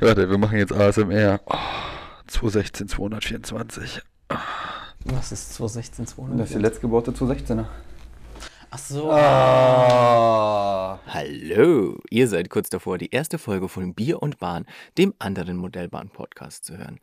Warte, wir machen jetzt ASMR. Oh, 216, 224. Was ist 216, 200? Das ist die letztgebaute 216er. Ach so. Ah. Hallo, ihr seid kurz davor, die erste Folge von Bier und Bahn, dem anderen Modellbahn-Podcast zu hören.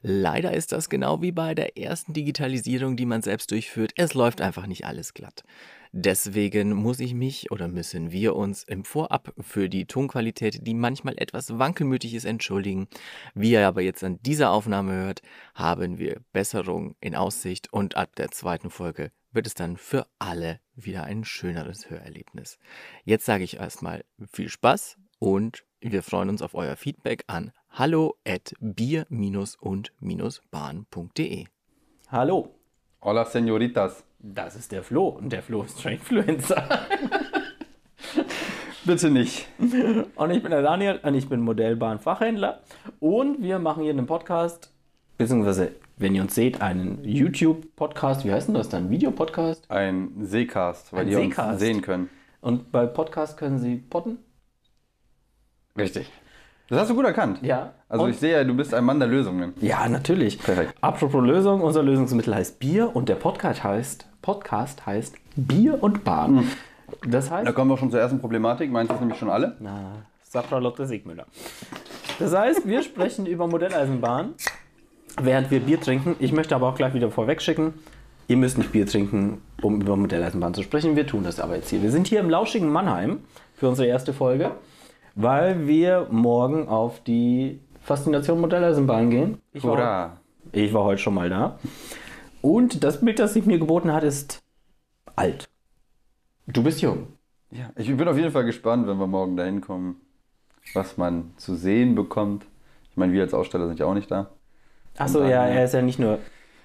Leider ist das genau wie bei der ersten Digitalisierung, die man selbst durchführt. Es läuft einfach nicht alles glatt. Deswegen muss ich mich oder müssen wir uns im Vorab für die Tonqualität, die manchmal etwas wankelmütig ist, entschuldigen. Wie ihr aber jetzt an dieser Aufnahme hört, haben wir Besserung in Aussicht und ab der zweiten Folge wird es dann für alle wieder ein schöneres Hörerlebnis. Jetzt sage ich erstmal viel Spaß und wir freuen uns auf euer Feedback an hallo at bier-und-bahn.de. Hallo, Hola, Senoritas. das ist der Flo und der Flo ist Trainfluencer. Bitte nicht. Und ich bin der Daniel und ich bin Modellbahnfachhändler. Und wir machen hier einen Podcast, beziehungsweise, wenn ihr uns seht, einen YouTube-Podcast. Wie heißt denn das dann? Videopodcast? Ein Seecast, weil Ein die Seecast. uns sehen können. Und bei Podcast können sie podden? Richtig. Das hast du gut erkannt. Ja. Also Und- ich sehe ja, du bist ein Mann der Lösungen. Ja, natürlich. Perfekt. Apropos Lösung, unser Lösungsmittel heißt Bier und der Podcast heißt, Podcast heißt Bier und Bahn. Das heißt, Da kommen wir schon zur ersten Problematik. Meinst du es nämlich schon alle? Na, Safra Lotte Siegmüller. Das heißt, wir sprechen über Modelleisenbahn, während wir Bier trinken. Ich möchte aber auch gleich wieder vorweg schicken, ihr müsst nicht Bier trinken, um über Modelleisenbahn zu sprechen. Wir tun das aber jetzt hier. Wir sind hier im lauschigen Mannheim für unsere erste Folge, weil wir morgen auf die Faszination Modelleisenbahn gehen. Ich war, Hurra. ich war heute schon mal da. Und das Bild, das sich mir geboten hat, ist alt. Du bist jung. Ja, ich bin auf jeden Fall gespannt, wenn wir morgen da hinkommen, was man zu sehen bekommt. Ich meine, wir als Aussteller sind ja auch nicht da. Achso, ja, er ist ja nicht nur,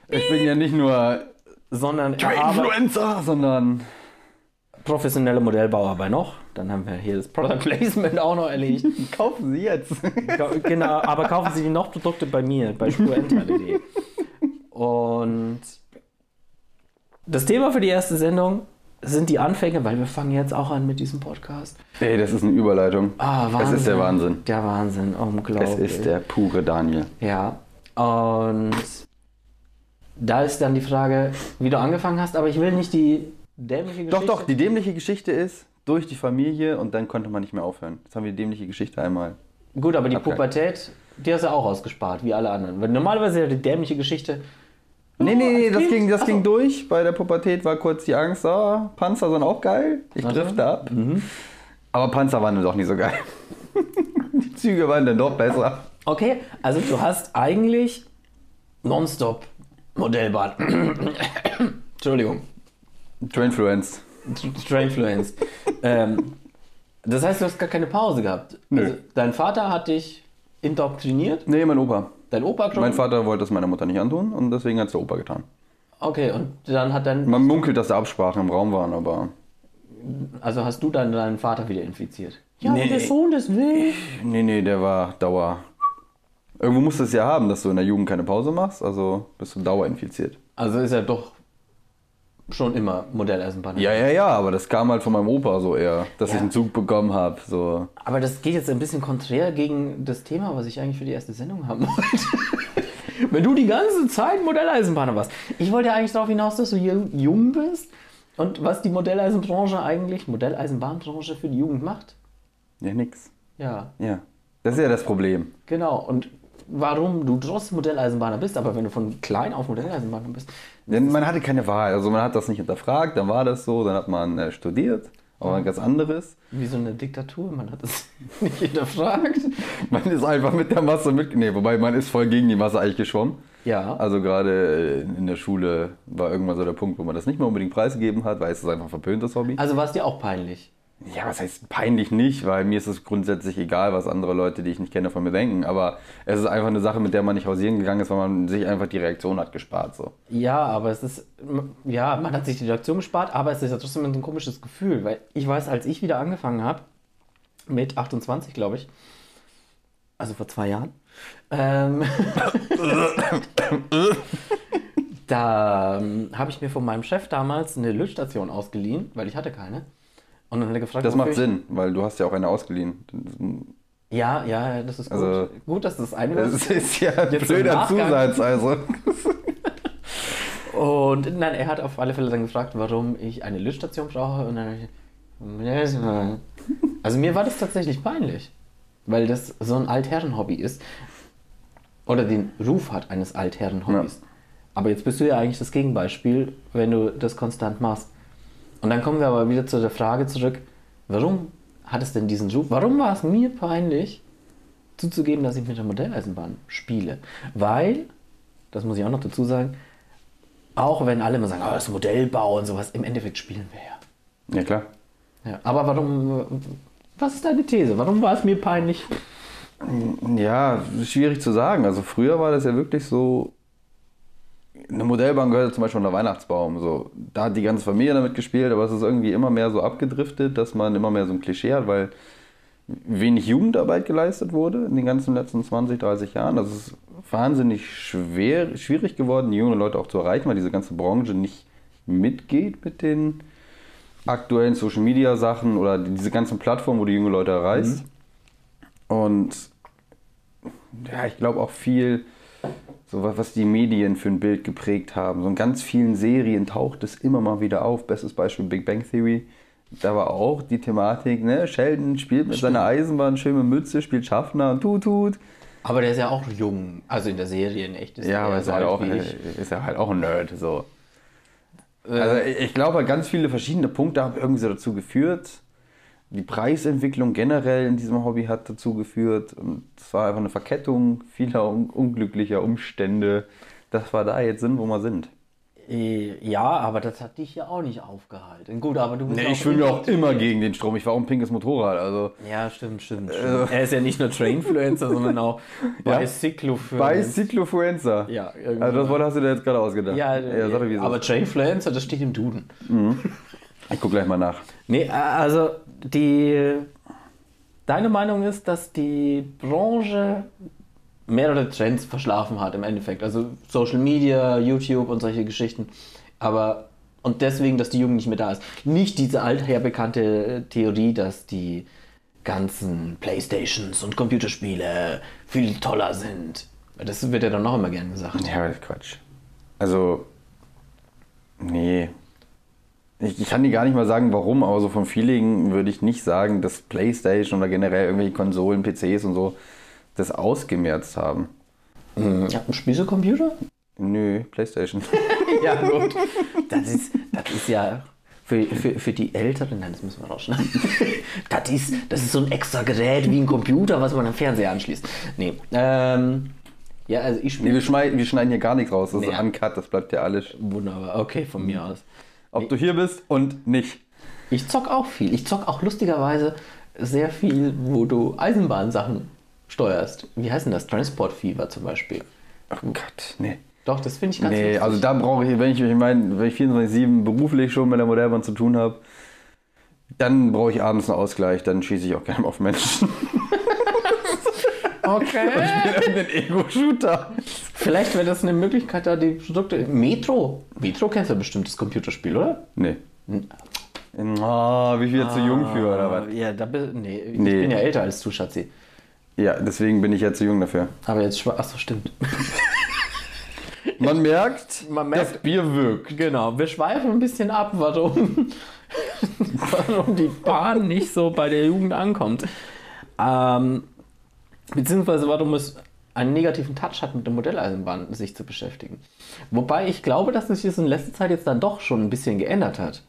Ich bin ja nicht nur sondern er. Influencer, sondern professionelle Modellbauer bei noch. Dann haben wir hier das Product Placement auch noch erledigt. kaufen Sie jetzt. Genau, aber kaufen Sie die noch Produkte bei mir, bei spurenteile.de. Und das Thema für die erste Sendung sind die Anfänge, weil wir fangen jetzt auch an mit diesem Podcast. Ey, das ist eine Überleitung. Ah, Das ist der Wahnsinn. Der Wahnsinn, unglaublich. Das ist der pure Daniel. Ja, und da ist dann die Frage, wie du angefangen hast, aber ich will nicht die dämliche Doch, Geschichte. doch, die dämliche Geschichte ist durch die Familie und dann konnte man nicht mehr aufhören. Jetzt haben wir die dämliche Geschichte einmal. Gut, aber die Abgang. Pubertät, die hast du auch ausgespart, wie alle anderen. Weil normalerweise ja die dämliche Geschichte. Nee, nee, nee, als das, Kind? ging, das Ach so. ging durch. Bei der Pubertät war kurz die Angst, ah, Panzer sind auch geil. Ich drifte ab. Aber Panzer waren dann doch nicht so geil. die Züge waren dann doch besser. Okay, also du hast eigentlich nonstop Modellbahn. Entschuldigung. Trainfluence. Trainfluence. ähm, das heißt, du hast gar keine Pause gehabt. Nö. Also, dein Vater hat dich indoktriniert, Nee, mein Opa. dein Opa schon. Mein Vater wollte es meiner Mutter nicht antun und deswegen hat es der Opa getan. Okay, und dann hat dein, Man munkelt, dass da Absprachen im Raum waren, aber also hast du dann deinen Vater wieder infiziert. Ja, Nee. der Sohn des will. nee, nee, der war Dauer. Irgendwo musst du es ja haben, dass du in der Jugend keine Pause machst, also bist du dauerinfiziert. Also ist er doch schon immer Modelleisenbahn. Ja, ja, ja, aber das kam halt von meinem Opa so eher, dass Ja. ich einen Zug bekommen habe. So. Aber das geht jetzt ein bisschen konträr gegen das Thema, was ich eigentlich für die erste Sendung haben wollte. Wenn du die ganze Zeit Modelleisenbahner warst. Ich wollte ja eigentlich darauf hinaus, dass du jung jung bist und was die Modelleisenbranche eigentlich, Modelleisenbahnbranche für die Jugend macht. Ja, nix. Ja, Ja. Das ist ja das Problem. genau. Und warum du trotzdem Modelleisenbahner bist, aber wenn du von klein auf Modelleisenbahner bist. Denn man hatte keine Wahl. Also man hat das nicht hinterfragt, dann war das so, dann hat man äh, studiert, aber ein ganz anderes. Wie so eine Diktatur, man hat das nicht hinterfragt. Man ist einfach mit der Masse mit. Nee, wobei man ist voll gegen die Masse eigentlich geschwommen. Ja. Also gerade äh, in der Schule war irgendwann so der Punkt, wo man das nicht mehr unbedingt preisgegeben hat, weil es ist einfach ein verpöntes Hobby. Also war es dir auch peinlich. Ja, was heißt peinlich nicht, weil mir ist es grundsätzlich egal, was andere Leute, die ich nicht kenne, von mir denken. Aber es ist einfach eine Sache, mit der man nicht hausieren gegangen ist, weil man sich einfach die Reaktion hat gespart. So. Ja, aber es ist, ja, man hat sich die Reaktion gespart, aber es ist ja trotzdem ein komisches Gefühl, weil ich weiß, als ich wieder angefangen habe, mit 28, glaube ich, also vor zwei Jahren, ähm, da ähm, habe ich mir von meinem Chef damals eine Lötstation ausgeliehen, weil ich hatte keine. Und dann hat er gefragt, Das macht Sinn, weil du hast ja auch eine ausgeliehen. Ja, ja, das ist gut. Also- gut, dass du das Das einwirfst. ist ja ein Jetzt blöder. Zusatz, also. Und nein, er hat auf alle Fälle dann gefragt, warum ich eine Lüftstation brauche. Und dann hab ich, also mir war das tatsächlich peinlich, weil das so ein Altherren-Hobby ist. Oder den Ruf hat eines Altherren-Hobbys. Aber jetzt bist du ja eigentlich das Gegenbeispiel, wenn du das konstant machst. Und dann kommen wir aber wieder zu der Frage zurück, warum hat es denn diesen Ruf? Warum war es mir peinlich, zuzugeben, dass ich mit der Modelleisenbahn spiele? Weil, das muss ich auch noch dazu sagen, auch wenn alle immer sagen, oh, das Modellbau und sowas, im Endeffekt spielen wir ja. Ja, klar. ja. Aber warum, was ist deine These? Warum war es mir peinlich? Ja, schwierig zu sagen. Also früher war das ja wirklich so. Eine Modellbahn gehört zum Beispiel unter Weihnachtsbaum. So. Da hat die ganze Familie damit gespielt, aber es ist irgendwie immer mehr so abgedriftet, dass man immer mehr so ein Klischee hat, weil wenig Jugendarbeit geleistet wurde in den ganzen letzten 20, 30 Jahren. Das ist wahnsinnig schwer, schwierig geworden, die jungen Leute auch zu erreichen, weil diese ganze Branche nicht mitgeht mit den aktuellen Social Media Sachen oder diese ganzen Plattformen, wo du junge Leute erreichst. Und ja, ich glaube auch viel, so was, was die Medien für ein Bild geprägt haben. So in ganz vielen Serien taucht es immer mal wieder auf. Bestes Beispiel Big Bang Theory. Da war auch die Thematik, ne? Sheldon spielt mit seiner Eisenbahn, schön mit Mütze, spielt Schaffner und tut, tut. Aber der ist ja auch jung, also in der Serie in echt ist Ja, er aber ist, so halt alt auch, ist ja halt auch ein Nerd. So. Äh, Also ich ich glaube, ganz viele verschiedene Punkte haben irgendwie so dazu geführt. Die Preisentwicklung generell in diesem Hobby hat dazu geführt. Und es war einfach eine Verkettung vieler un unglücklicher Umstände, dass wir da jetzt sind, wo wir sind. Äh, Ja, aber das hat dich ja auch nicht aufgehalten. Gut, aber du bist Nee, auch ich schwimme ja auch immer gegen den Strom. Ich fahre auch ein pinkes Motorrad. Also Ja, stimmt, stimmt. stimmt. er ist ja nicht nur Trainfluencer, sondern auch Ja. Bicyclofluencer. Bicyclofluencer. Ja, irgendwie. Also das Wort hast du dir jetzt gerade ausgedacht. Ja, ja es aber. Trainfluencer, das steht im Duden. Ich guck gleich mal nach. Nee, also die. Deine Meinung ist, dass die Branche mehrere Trends verschlafen hat im Endeffekt. Also Social Media, YouTube und solche Geschichten. Aber. Und deswegen, dass die Jugend nicht mehr da ist. Nicht diese alther bekannte Theorie, dass die ganzen Playstations und Computerspiele viel toller sind. Das wird ja dann noch immer gern gesagt. Ja, Quatsch. Also, nee. Ich, ich kann dir gar nicht mal sagen, warum, aber so vom Feeling würde ich nicht sagen, dass Playstation oder generell irgendwelche Konsolen, PCs und so das ausgemerzt haben. Ja, spielst du Computer? Nö, Playstation. Ja, gut. Das ist, das ist ja für, für, für die Älteren, nein, das müssen wir rausschneiden. Das ist, das ist so ein extra Gerät wie ein Computer, was man am Fernseher anschließt. Nee, ähm, ja, also ich Nee, spiele wir, schneiden, wir schneiden hier gar nichts raus. Das ist Nee. uncut, das bleibt ja alles. wunderbar. Okay, von mir aus. Ob du hier bist und nicht. Ich zock auch viel. Ich zock auch lustigerweise sehr viel, wo du Eisenbahnsachen steuerst. Wie heißt denn das? Transport Fever zum Beispiel. Oh Gott, nee. Doch, das finde ich ganz Nee, lustig. also da brauche ich, wenn ich, ich meine, wenn ich 24-7 beruflich schon mit der Modellbahn zu tun habe, dann brauche ich abends einen Ausgleich, dann schieße ich auch gerne auf Menschen. Okay. Irgendeinen Ego-Shooter. Vielleicht wäre das eine Möglichkeit, da die Produkte. Metro. Metro kennst du bestimmt das Computerspiel, oder? Nee. Oh, wie viel zu jung für, oder was? Ja, da bin, nee, ich Nee. bin ja älter als du, Schatzi. Ja, deswegen bin ich ja zu jung dafür. Aber jetzt schwa- Achso, stimmt. Man merkt, Man merkt- das Bier wirkt. Genau, wir schweifen ein bisschen ab, warum, warum die Bahn nicht so bei der Jugend ankommt. Ähm, beziehungsweise warum es einen negativen Touch hat, mit der Modelleisenbahn sich zu beschäftigen. Wobei ich glaube, dass sich das in letzter Zeit jetzt dann doch schon ein bisschen geändert hat.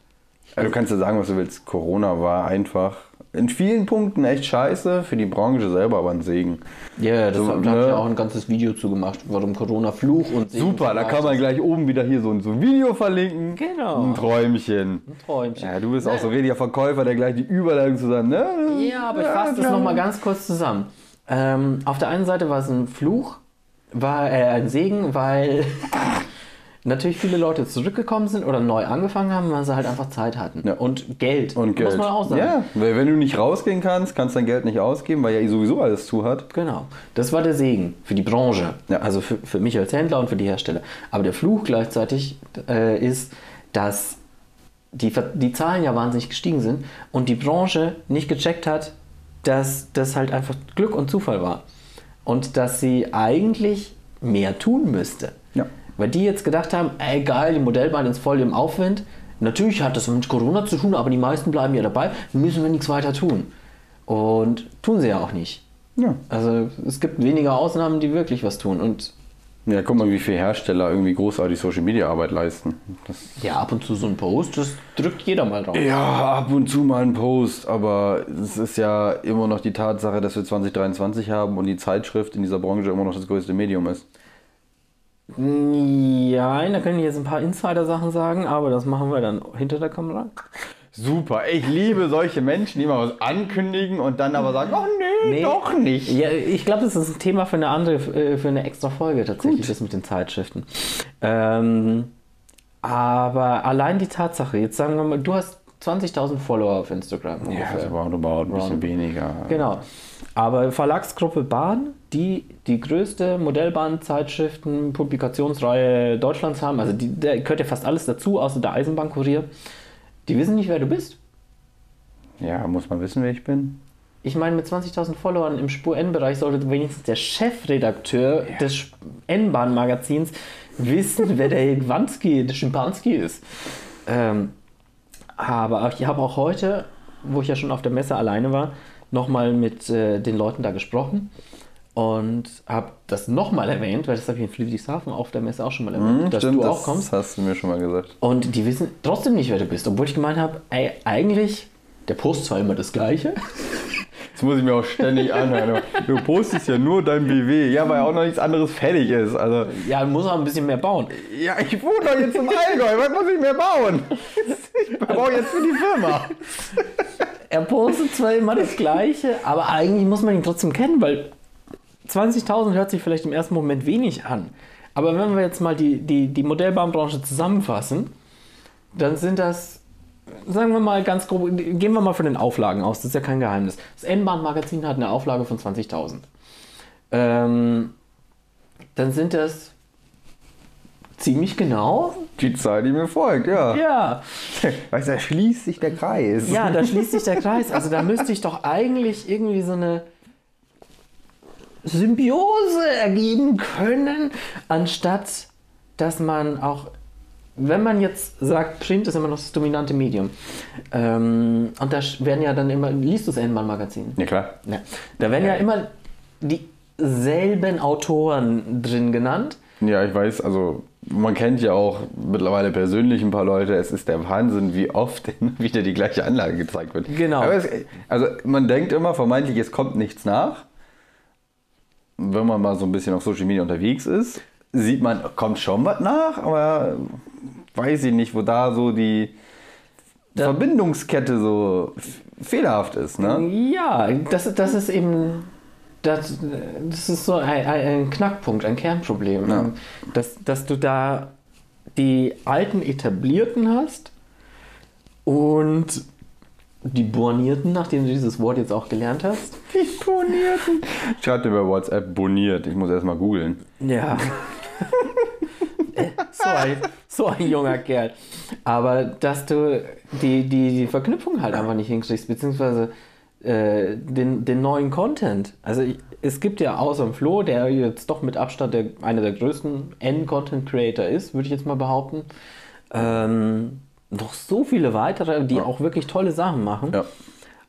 Also du kannst ja sagen, was du willst. Corona war einfach in vielen Punkten echt scheiße, für die Branche selber aber ein Segen. Ja, das So, habe ich ne? ja auch ein ganzes Video zu gemacht, warum Corona Fluch und Segen Super, da kann man gleich oben wieder hier so ein, so ein Video verlinken. Genau. Ein Träumchen. Ein Träumchen. Ja, du bist auch so richtiger Verkäufer, der gleich die Überleitung zusammen, ne? Ja, aber ich fasse das klar. nochmal ganz kurz zusammen. Ähm, auf der einen Seite war es ein Fluch, war äh, ein Segen, weil natürlich viele Leute zurückgekommen sind oder neu angefangen haben, weil sie halt einfach Zeit hatten. Ja. Und Geld. Und Geld. Muss man auch sagen. Ja, weil wenn du nicht rausgehen kannst, kannst dein Geld nicht ausgeben, weil ja sowieso alles zu hat. Genau. Das war der Segen für die Branche. Ja. Also für, für mich als Händler und für die Hersteller. Aber der Fluch gleichzeitig äh, ist, dass die, die Zahlen ja wahnsinnig gestiegen sind und die Branche nicht gecheckt hat, dass das halt einfach Glück und Zufall war. Und dass sie eigentlich mehr tun müsste. Ja. Weil die jetzt gedacht haben, ey geil, die Modellbahn ist voll im Aufwind. Natürlich hat das mit Corona zu tun, aber die meisten bleiben ja dabei. Müssen wir nichts weiter tun. Und tun sie ja auch nicht. Ja. Also es gibt weniger Ausnahmen, die wirklich was tun. Und Ja, guck mal, wie viele Hersteller irgendwie großartig Social Media Arbeit leisten. Das ja, ab und zu so ein Post, das drückt jeder mal drauf. ja, ab und zu mal ein Post, aber es ist ja immer noch die Tatsache, dass wir 2023 haben und die Zeitschrift in dieser Branche immer noch das größte Medium ist. Ja, da können ich jetzt ein paar Insider-Sachen sagen, aber das machen wir dann hinter der Kamera. Super, ich liebe solche Menschen, die mal was ankündigen und dann aber sagen, oh nee, Nee. doch nicht. Ja, ich glaube, das ist ein Thema für eine andere, äh, für eine extra Folge tatsächlich, das mit den Zeitschriften. Ähm, aber allein die Tatsache, jetzt sagen wir mal, du hast 20.000 Follower auf Instagram. Ja, ungefähr. das war roundabout ein bisschen weniger. Genau. Aber Verlagsgruppe Bahn, die die größte Modellbahnzeitschriften, Publikationsreihe Deutschlands haben, also die, da gehört ja fast alles dazu, außer der Eisenbahnkurier, die wissen nicht, wer du bist. Ja, muss man wissen, wer ich bin? Ich meine, mit 20.000 Followern im Spur-N-Bereich sollte wenigstens der Chefredakteur des N-Bahn-Magazins wissen, wer der Wanski, der Schimpanski ist. Ähm, aber ich habe auch heute, wo ich ja schon auf der Messe alleine war, nochmal mit äh, den Leuten da gesprochen und habe das nochmal erwähnt, weil das habe ich in Friedrichshafen auf der Messe auch schon mal erwähnt, dass du auch kommst. Das hast du mir schon mal gesagt. Und die wissen trotzdem nicht, wer du bist, obwohl ich gemeint habe, ey, eigentlich, der Post zwar immer das Gleiche, Das muss ich mir auch ständig anhören. Du postest ja nur dein BW. Ja, weil auch noch nichts anderes fertig ist. Also, ja, muss auch ein bisschen mehr bauen. ja, ich wohne doch jetzt im Allgäu. Was muss ich mehr bauen? Ich baue jetzt für die Firma. Er postet zwar immer das Gleiche, aber eigentlich muss man ihn trotzdem kennen, weil 20.000 hört sich vielleicht im ersten Moment wenig an. Aber wenn wir jetzt mal die, die, die Modellbahnbranche zusammenfassen, dann sind das, sagen wir mal ganz grob, gehen wir mal von den Auflagen aus, das ist ja kein Geheimnis. Das N-Bahn-Magazin hat eine Auflage von 20.000. Ähm, dann sind das ziemlich genau, Die Zahl, die mir folgt, ja. ja, Weißt du, da schließt sich der Kreis. Ja, da schließt sich der Kreis. Also da müsste ich doch eigentlich irgendwie so eine Symbiose ergeben können, anstatt dass man auch, wenn man jetzt sagt, Print ist immer noch das dominante Medium, ähm, und da werden ja dann immer, liest du das N-Bahn-Magazin? Ja, klar. Ja. Da werden ja immer dieselben Autoren drin genannt. Ja, ich weiß, also man kennt ja auch mittlerweile persönlich ein paar Leute. Es ist der Wahnsinn, wie oft wieder die gleiche Anlage gezeigt wird. Genau. Es, also man denkt immer vermeintlich, es kommt nichts nach. Wenn man mal so ein bisschen auf Social Media unterwegs ist, sieht man, kommt schon was nach, aber weiß ich nicht, wo da so die Da- Verbindungskette so fehlerhaft ist. Ne? Ja, das, das ist eben. Das, das ist so ein, ein ein Knackpunkt, ein Kernproblem. Ja. Dass, dass du da die alten Etablierten hast und die Bornierten, nachdem du dieses Wort jetzt auch gelernt hast. Bonierten. Schreibt mir bei WhatsApp boniert. Ich muss erst mal googeln. Ja. Äh, so, ein, so ein junger Kerl. Aber dass du die, die, die Verknüpfung halt einfach nicht hinkriegst, beziehungsweise äh, den, den neuen Content. Also ich, es gibt ja außer dem Flo, der jetzt doch mit Abstand der, einer der größten N-Content-Creator ist, würde ich jetzt mal behaupten, ähm, noch so viele weitere, die auch wirklich tolle Sachen machen. Ja.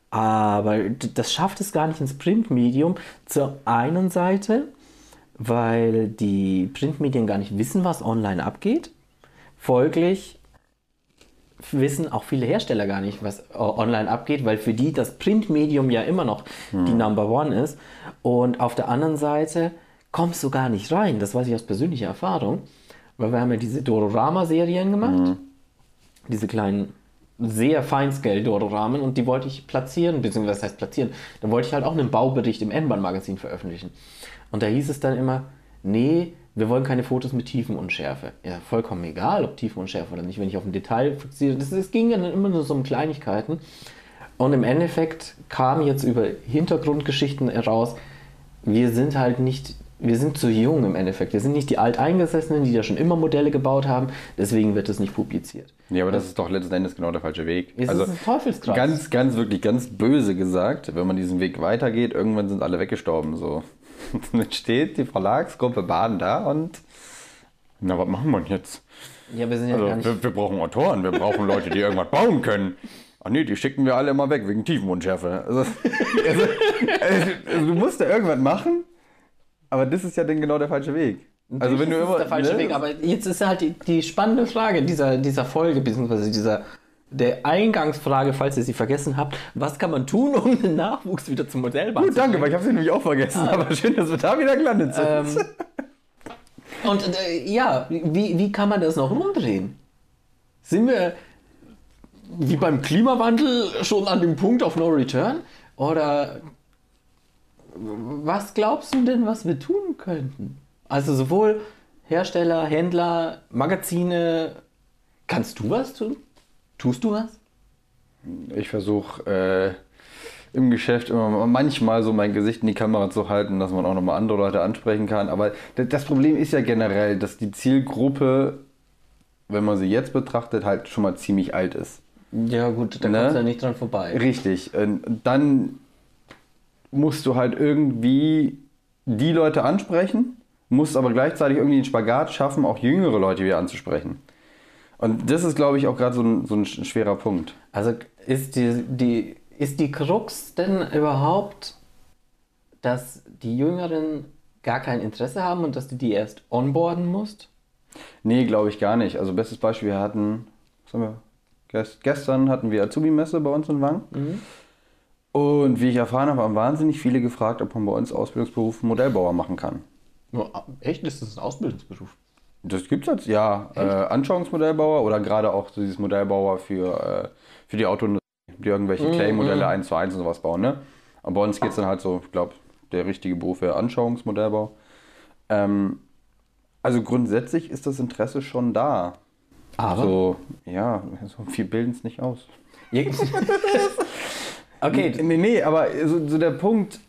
Aber das schafft es gar nicht ins Printmedium. Zur einen Seite, weil die Printmedien gar nicht wissen, was online abgeht. Folglich wissen auch viele Hersteller gar nicht, was online abgeht, weil für die das Printmedium ja immer noch die Number One ist. Und auf der anderen Seite kommst du gar nicht rein. Das weiß ich aus persönlicher Erfahrung, weil wir haben ja diese Dororama-Serien gemacht diese kleinen, sehr Feinscale-Dororamen und die wollte ich platzieren, beziehungsweise was heißt platzieren, da wollte ich halt auch einen Baubericht im N-Bahn-Magazin veröffentlichen. Und da hieß es dann immer, nee, wir wollen keine Fotos mit Tiefenunschärfe. Ja, vollkommen egal, ob Tiefenunschärfe oder nicht, wenn ich auf ein Detail fixiere. Das, das ging ja dann immer nur so um Kleinigkeiten. Und im Endeffekt kam jetzt über Hintergrundgeschichten heraus, wir sind halt nicht wir sind zu jung im Endeffekt. Wir sind nicht die Alteingesessenen, die da schon immer Modelle gebaut haben. Deswegen wird es nicht publiziert. Ja, aber das ist doch letzten Endes genau der falsche Weg. Es also ist ein Teufelskreis. ganz, ganz wirklich ganz böse gesagt, wenn man diesen Weg weitergeht, irgendwann sind alle weggestorben. So. Dann steht die Verlagsgruppe Bahn da und na, was machen wir denn jetzt? ja, wir sind ja gar Also, nicht. wir, wir brauchen Autoren, wir brauchen Leute, die irgendwas bauen können. Ach nee, die schicken wir alle immer weg wegen Tiefenunschärfe. Also, also, also, du musst da irgendwas machen, aber das ist ja dann genau der falsche Weg. Also wenn du immer ist der falsche ne? Weg. Aber jetzt ist halt die, die spannende Frage dieser, dieser Folge, beziehungsweise dieser der Eingangsfrage, falls ihr sie vergessen habt, was kann man tun, um den Nachwuchs wieder zum Modellbahn Gut, zu danke, weil ich habe sie nämlich auch vergessen. Aber schön, dass wir da wieder gelandet sind. Ähm, und äh, ja, wie, wie kann man das noch rumdrehen? Sind wir wie beim Klimawandel schon an dem Punkt of No Return? Oder was glaubst du denn, was wir tun könnten? Also sowohl Hersteller, Händler, Magazine. Kannst du was tun? Tust du was? Ich versuche äh, im Geschäft immer manchmal so mein Gesicht in die Kamera zu halten, dass man auch nochmal andere Leute ansprechen kann. Aber das Problem ist ja generell, dass die Zielgruppe, wenn man sie jetzt betrachtet, halt schon mal ziemlich alt ist. Ja gut, da Ne? kommst du ja nicht dran vorbei. Richtig. Und dann musst du halt irgendwie die Leute ansprechen, musst aber gleichzeitig irgendwie einen Spagat schaffen, auch jüngere Leute wieder anzusprechen. Und das ist, glaube ich, auch gerade so ein, so ein sch- schwerer Punkt. Also ist die, die, ist die Krux denn überhaupt, dass die Jüngeren gar kein Interesse haben und dass du die erst onboarden musst? Nee, glaube ich gar nicht. Also bestes Beispiel, wir hatten, was haben wir, Gest, gestern hatten wir Azubi-Messe bei uns in Wang. Und wie ich erfahren habe, haben wahnsinnig viele gefragt, ob man bei uns Ausbildungsberuf Modellbauer machen kann. echt? Ist das ein Ausbildungsberuf? Das gibt's jetzt, ja. Äh, Anschauungsmodellbauer oder gerade auch so dieses Modellbauer für, äh, für die Autoindustrie, die irgendwelche Clay-Modelle 1 zu 1 und sowas bauen, ne? Und bei uns geht's dann halt so, ich glaube, der richtige Beruf wäre Anschauungsmodellbau. Ähm, also grundsätzlich ist das Interesse schon da. Aber? So, ja, so viel bilden es nicht aus. okay, Nee, nee, aber so, so der Punkt,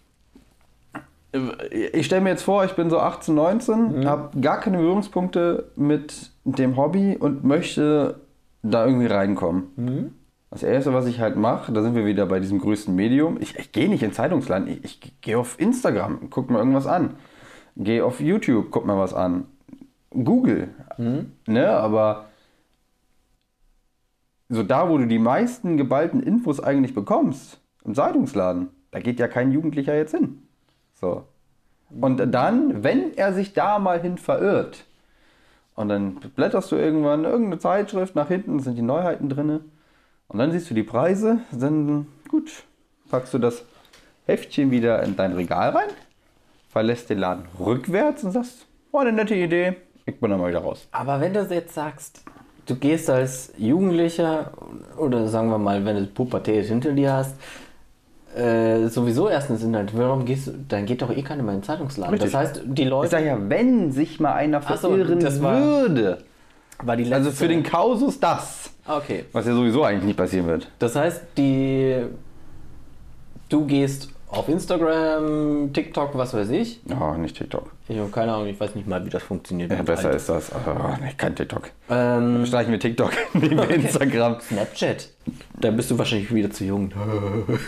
ich stelle mir jetzt vor, ich bin so 18, 19, habe gar keine Berührungspunkte mit dem Hobby und möchte da irgendwie reinkommen. Das Erste, was ich halt mache, da sind wir wieder bei diesem größten Medium. Ich, ich gehe nicht in Zeitungsland, ich, ich gehe auf Instagram, guck mir irgendwas an. Gehe auf YouTube, guck mir was an. Google. Ne, aber so da, wo du die meisten geballten Infos eigentlich bekommst, im Zeitungsladen, da geht ja kein Jugendlicher jetzt hin. So. Und dann, wenn er sich da mal hin verirrt, und dann blätterst du irgendwann irgendeine Zeitschrift nach hinten, sind die Neuheiten drin, und dann siehst du die Preise, dann gut, packst du das Heftchen wieder in dein Regal rein, verlässt den Laden rückwärts und sagst, oh, eine nette Idee, ich bin dann mal wieder raus. aber wenn du jetzt sagst, du gehst als Jugendlicher oder sagen wir mal, wenn du Pubertät hinter dir hast, äh, sowieso erst ins Internet, warum gehst du, dann geht doch eh keiner mehr in den Zeitungsladen. Richtig. Das heißt, die Ich Leute, sag ja, wenn sich mal einer so, verirren das war- würde, war die also letzte- für den Kausus das, Okay. was ja sowieso eigentlich nicht passieren wird. Das heißt, die du gehst auf Instagram, TikTok, was weiß ich. Oh, nicht TikTok. Ich habe keine Ahnung, ich weiß nicht mal, wie das funktioniert. Ja, besser alt. ist das. Oh, nee, kein TikTok. Ähm, Streichen wir TikTok neben Instagram. Snapchat. Da bist du wahrscheinlich wieder zu jung.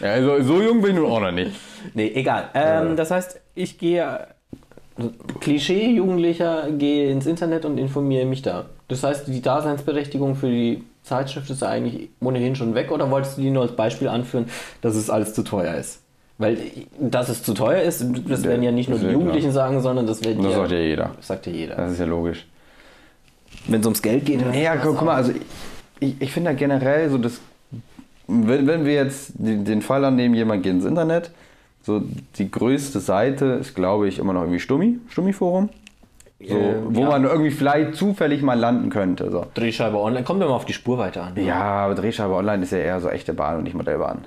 Ja, also, so jung bin ich nun auch noch nicht. nee, egal. Ähm, das heißt, ich gehe Klischee Jugendlicher gehe ins Internet und informiere mich da. Das heißt, die Daseinsberechtigung für die Zeitschrift ist eigentlich ohnehin schon weg oder wolltest du die nur als Beispiel anführen, dass es alles zu teuer ist? Weil, dass es zu teuer ist, das werden ja nicht nur die ja Jugendlichen sagen, sondern das werden Das ja, sagt ja jeder. das sagt ja jeder. Das ist ja logisch. Wenn es ums Geld geht, dann Ja, guck, guck mal, also ich, ich, finde ja generell so das, wenn, wenn wir jetzt den, den Fall annehmen, jemand geht ins Internet, so die größte Seite ist, glaube ich, immer noch irgendwie Stummi, Stummi-Forum. So, wo ja. man irgendwie vielleicht zufällig mal landen könnte. So. Drehscheibe online, kommt immer auf die Spur weiter an. Ja, aber Drehscheibe Online ist ja eher so echte Bahn und nicht Modellbahn.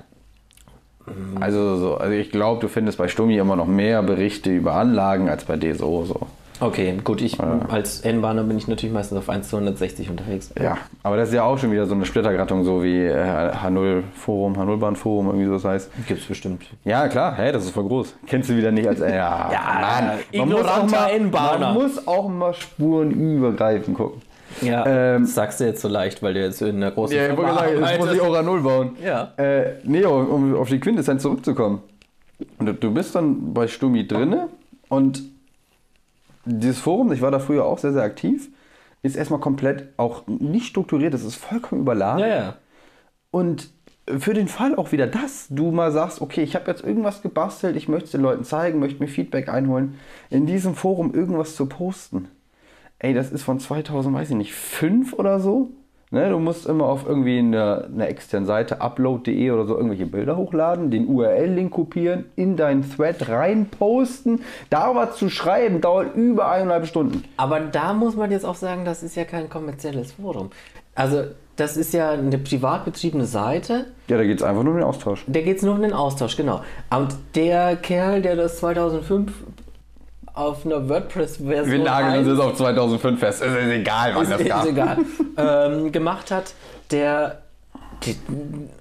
Mhm. Also, so, also ich glaube, du findest bei Stummi immer noch mehr Berichte über Anlagen als bei DSO. So. Okay, gut, ich als N-Bahner bin ich natürlich meistens auf 1 zu 160 unterwegs. Ja, aber das ist ja auch schon wieder so eine Splittergattung, so wie äh, H0 Forum, H0 Forum, irgendwie so das heißt. Gibt's bestimmt. Ja, klar, hä, das ist voll groß. Kennst du wieder nicht als. Äh, ja, Ja, man muss, auch mal, N-Bahner. man muss auch mal spurenübergreifend gucken. Ja, Ähm, das sagst du jetzt so leicht, weil du jetzt in einer großen Ja, ich wollte sagen, jetzt muss ich auch H0 bauen. Ja. Äh, nee, um, um auf die Quintessenz zurückzukommen. Und du- Du bist dann bei Stumi drinne und dieses Forum, ich war da früher auch sehr, sehr aktiv, ist erstmal komplett auch nicht strukturiert, es ist vollkommen überladen. Ja, ja. Und für den Fall auch wieder das, du mal sagst, okay, ich habe jetzt irgendwas gebastelt, ich möchte es den Leuten zeigen, möchte mir Feedback einholen, in diesem Forum irgendwas zu posten. Ey, das ist von 2000, weiß ich nicht, 5 oder so. Ne, du musst immer auf irgendwie eine, eine externe Seite, upload.de oder so, irgendwelche Bilder hochladen, den URL-Link kopieren, in deinen Thread reinposten. Da was zu schreiben, dauert über eineinhalb Stunden. Aber da muss man jetzt auch sagen, das ist ja kein kommerzielles Forum. Also, das ist ja eine privat betriebene Seite. Ja, da geht es einfach nur um den Austausch. Da geht es nur um den Austausch, genau. Und der Kerl, der das 2005 auf einer WordPress-Version Wir nageln uns 1 jetzt auf 2005 fest. Es ist egal, wann ist, das ist gab. egal, ähm, gemacht hat, der, die-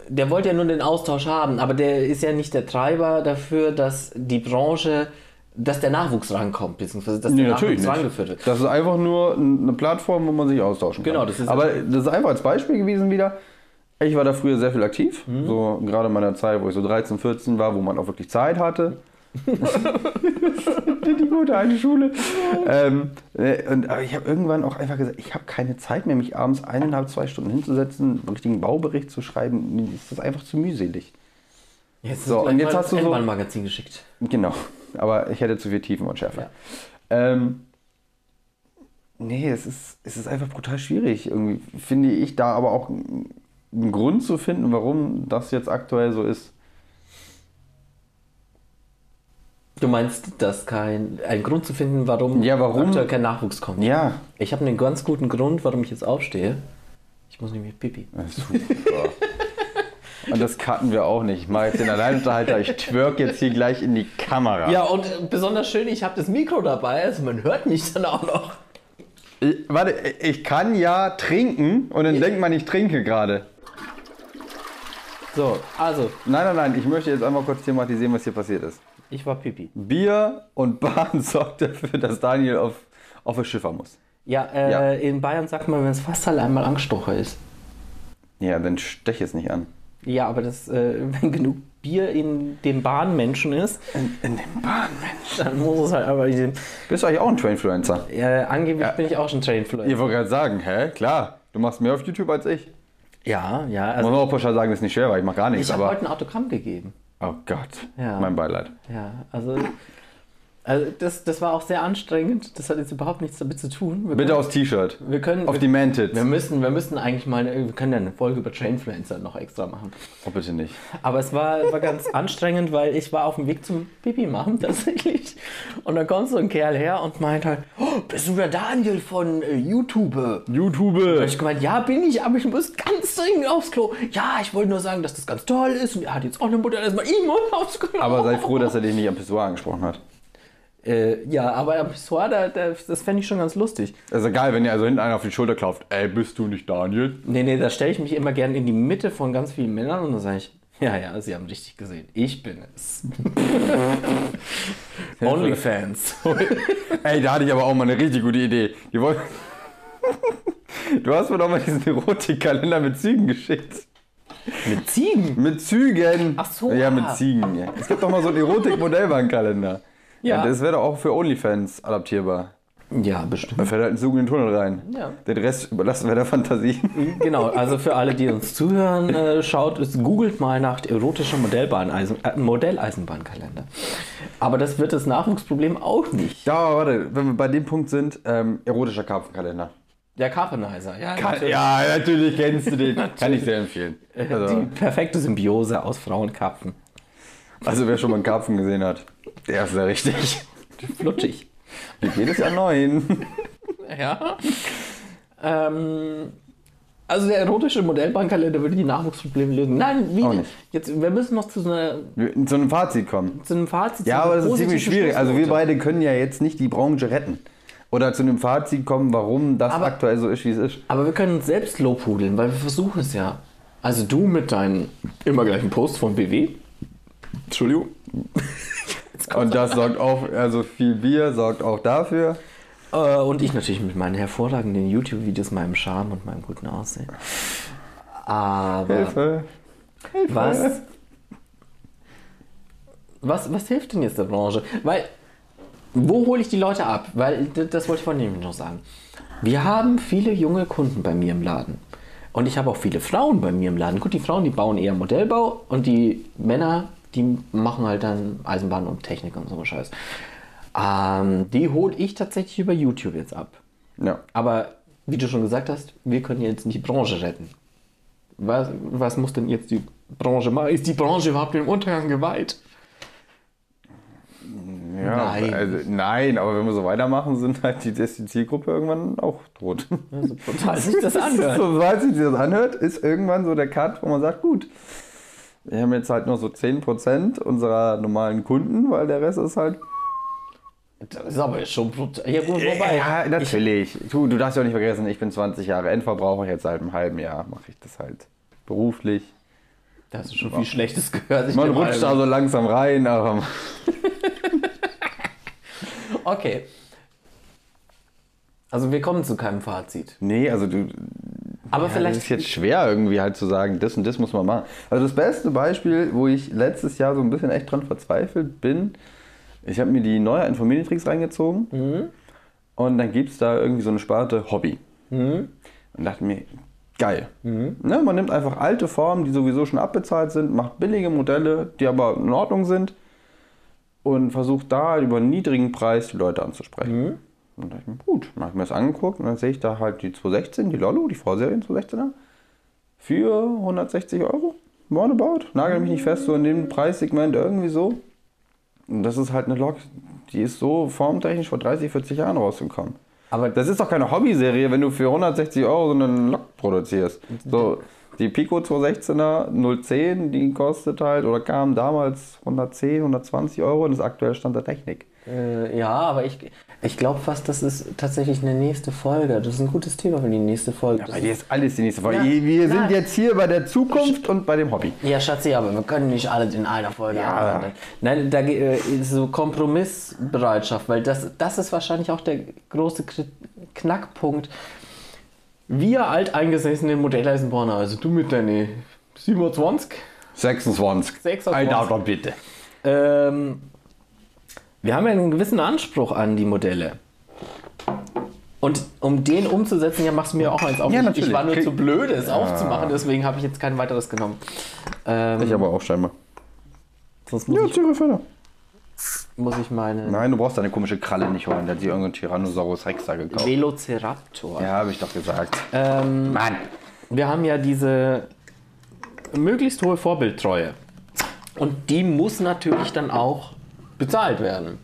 der wollte ja nur den Austausch haben, aber der ist ja nicht der Treiber dafür, dass die Branche, dass der Nachwuchs rankommt, beziehungsweise dass Nee, der natürlich Nachwuchs rangeführt wird. Das ist einfach nur eine Plattform, wo man sich austauschen kann. Genau, das ist- Aber das ist einfach als Beispiel gewesen wieder. Ich war da früher sehr viel aktiv, Mhm. so gerade in meiner Zeit, wo ich so 13, 14 war, wo man auch wirklich Zeit hatte. Die gute alte Schule. ähm, äh, und, aber ich habe irgendwann auch einfach gesagt, ich habe keine Zeit mehr, mich abends eineinhalb, zwei Stunden hinzusetzen, einen richtigen Baubericht zu schreiben. Mir ist das einfach zu mühselig. Jetzt So, und jetzt hast du so- ein Magazin geschickt. Genau, aber ich hätte zu viel Tiefen und Schärfe. Ja. Ähm, nee, es ist, es ist einfach brutal schwierig. Irgendwie finde ich da aber auch einen Grund zu finden, warum das jetzt aktuell so ist. Du meinst, dass kein ein Grund zu finden, warum, Ja, warum? aktuell kein Nachwuchs kommt? Ja, Ich habe einen ganz guten Grund, warum ich jetzt aufstehe. Ich muss nämlich pipi. super. Und das cutten wir auch nicht. Ich mache jetzt den Alleinunterhalter, ich twerk jetzt hier gleich in die Kamera. Ja, und äh, besonders schön, ich habe das Mikro dabei, also man hört mich dann auch noch. Ich, warte, ich kann ja trinken und dann denkt man, ich trinke gerade. So, also, Nein, nein, nein, ich möchte jetzt einmal kurz thematisieren, was hier passiert ist. Ich war pipi. Bier und Bahn sorgt dafür, dass Daniel auf, auf das Schiffer muss. Ja, äh, Ja. in Bayern sagt man, wenn es fast alle einmal angestochen ist. Ja, dann stech es nicht an. Ja, aber das, äh, wenn genug Bier in dem Bahnmenschen ist, In, in dem Bahnmensch. dann muss es halt aber. Äh, Bist du eigentlich auch ein Trainfluencer? angeblich bin ich auch schon Trainfluencer. Ich wollte gerade sagen, hä? Klar, du machst mehr auf YouTube als ich. Ja, ja. Muss Also, man auch pauschal sagen, das ist nicht schwer, weil ich mach gar nichts, ich habe heute ein Autogramm gegeben. Oh Gott, Ja. mein Beileid. Ja, also. Also das, das war auch sehr anstrengend. Das hat jetzt überhaupt nichts damit zu tun. Wir Bitte können, aus T-Shirt. wir können, Auf wir, die Man-Tits. wir müssen, wir müssen eigentlich mal, eine, wir können ja eine Folge über Trainfluencer noch extra machen. Oh, bitte nicht. Aber es war, war ganz anstrengend, weil ich war auf dem Weg zum Pipi machen tatsächlich. Und dann kommt so ein Kerl her und meint halt, oh, bist du der Daniel von äh, YouTube? Da YouTube! hab ich gemeint, ja, bin ich, aber ich muss ganz dringend aufs Klo. Ja, ich wollte nur sagen, dass das ganz toll ist. Und er hat jetzt auch eine Mutter, erstmal ich muss aufs Klo. Aber sei froh, dass er dich nicht am Pissoir angesprochen hat. Äh, ja, aber am Pissoir, da, da, das fände ich schon ganz lustig. Also egal, wenn dir also hinten einer auf die Schulter klopft. Ey, bist du nicht Daniel? Nee, nee, da stelle ich mich immer gerne in die Mitte von ganz vielen Männern und dann sage ich, ja, ja, sie haben richtig gesehen. Ich bin es. Onlyfans. Ey, da hatte ich aber auch mal eine richtig gute Idee. Die wollen... Du hast mir doch mal diesen Erotikkalender mit Zügen geschickt. Mit Ziegen? Mit Zügen. Ach so, Ja, ah. mit Ziegen. Ja. Es gibt doch mal so einen Erotik-Modellbahnkalender. Ja. Das wäre doch auch für Onlyfans adaptierbar. Ja, bestimmt. Da fährt halt ein Zug in den Tunnel rein. Ja. Den Rest überlassen wir der Fantasie. Genau, also für alle, die uns zuhören, äh, schaut, es googelt mal nach erotischer Modellbahneisen, äh, Modelleisenbahnkalender. Aber das wird das Nachwuchsproblem auch nicht. Ja, aber warte, wenn wir bei dem Punkt sind, ähm, erotischer Karpfenkalender. Der Carpenizer, ja. Kann, natürlich. ja, natürlich kennst du den. Kann ich sehr empfehlen. Die Also, perfekte Symbiose aus Frauenkarpfen. Also wer schon mal einen Karpfen gesehen hat, der ist sehr richtig. Flutschig. Liegt jedes Jahr neun. Ja. Ähm, also der erotische Modellbahnkalender würde die Nachwuchsprobleme lösen. Nein, wie? Auch nicht. Jetzt, wir müssen noch zu, so einer, Zu einem Fazit kommen. zu einem Fazit. Ja, aber das ist ziemlich schwierig. Also wir beide können ja jetzt nicht die Branche retten. oder zu einem Fazit kommen, warum das Aber- aktuell so ist, wie es ist. Aber wir können uns selbst lobhudeln, weil wir versuchen es ja. Also du mit deinen immer gleichen Posts von BW. Entschuldigung. Und das sorgt auch, also viel Bier sorgt auch dafür. Äh, und ich natürlich mit meinen hervorragenden YouTube-Videos, meinem Charme und meinem guten Aussehen. Aber Hilfe. was, was, was hilft denn jetzt der Branche? Weil, wo hole ich die Leute ab? Weil, das wollte ich vorhin nämlich noch sagen. Wir haben viele junge Kunden bei mir im Laden. Und ich habe auch viele Frauen bei mir im Laden. Gut, die Frauen, die bauen eher Modellbau und die Männer, die machen halt dann Eisenbahn und Technik und so einen Scheiß. Ähm, die hole ich tatsächlich über YouTube jetzt ab. Ja. Aber wie du schon gesagt hast, wir können jetzt nicht die Branche retten. Was, was muss denn jetzt die Branche machen? Ist die Branche überhaupt dem Untergang geweiht? ja Nein. Also, nein, aber wenn wir so weitermachen, sind halt die, ist die Zielgruppe irgendwann auch tot. Also sich das anhört. Sobald sich das anhört, ist irgendwann so der Cut, wo man sagt, gut, wir haben jetzt halt nur so 10% unserer normalen Kunden, weil der Rest ist halt Das ist aber schon brutal. Ja, gut, wobei. Ja, natürlich. Du, du darfst ja auch nicht vergessen, ich bin 20 Jahre Endverbraucher, jetzt seit einem halben Jahr mache ich das halt beruflich. Da hast du schon viel Schlechtes gehört. Ich Man rutscht da so langsam rein, aber Okay. Also wir kommen zu keinem Fazit. nee, also du, Aber ja, vielleicht. das ist jetzt schwer irgendwie halt zu sagen, das und das muss man machen. Also das beste Beispiel, wo ich letztes Jahr so ein bisschen echt dran verzweifelt bin, ich habe mir die neue Infometrix reingezogen Mhm. und dann gibt es da irgendwie so eine Sparte Hobby. Mhm. Und dachte mir, geil. Ne, man nimmt einfach alte Formen, die sowieso schon abbezahlt sind, macht billige Modelle, die aber in Ordnung sind und versucht da über einen niedrigen Preis die Leute anzusprechen. Und dachte ich mir, gut, dann habe ich mir das angeguckt und dann sehe ich da halt die 216, die Lollo, die Vorserien 216er, für 160 Euro. Roundabout. Nagel mich nicht fest, so in dem Preissegment irgendwie so. Und das ist halt eine Lok, die ist so formtechnisch vor 30, 40 Jahren rausgekommen. Aber Das ist doch keine Hobbyserie, wenn du für 160 Euro so eine Lok produzierst. So, die Pico 216er 010, die kostet halt oder kam damals 110, 120 Euro und ist aktuell Stand der Technik. Äh, ja, aber ich, ich glaube fast, das ist tatsächlich eine nächste Folge. Das ist ein gutes Thema für die nächste Folge. Bei dir ist alles die nächste Folge. Ja, Wir sind nein. jetzt hier bei der Zukunft und bei dem Hobby. Ja, Schatzi, aber wir können nicht alles in einer Folge Ja. abhandeln. Nein, da äh, ist so Kompromissbereitschaft, weil das, das ist wahrscheinlich auch der große Knackpunkt. Wir alteingesessene Modelleisenbahner, also du mit deinen 27, 26. 26. Alter, doch bitte. ähm, wir haben ja einen gewissen Anspruch an die Modelle. Und um den umzusetzen, ja, machst du mir auch eins auf. Ja, Ich- natürlich. Ich war nur Krieg- zu blöd, es aufzumachen, deswegen habe ich jetzt kein weiteres genommen. Ähm, Ich aber auch scheinbar. sonst muss, Ja, Zürich muss ich meine Nein, du brauchst deine komische Kralle nicht holen. Der hat sich irgendein Tyrannosaurus Rex da gekauft. Velociraptor. Ja, habe ich doch gesagt. Ähm, Mann. wir haben ja diese möglichst hohe Vorbildtreue. Und die muss natürlich dann auch bezahlt werden.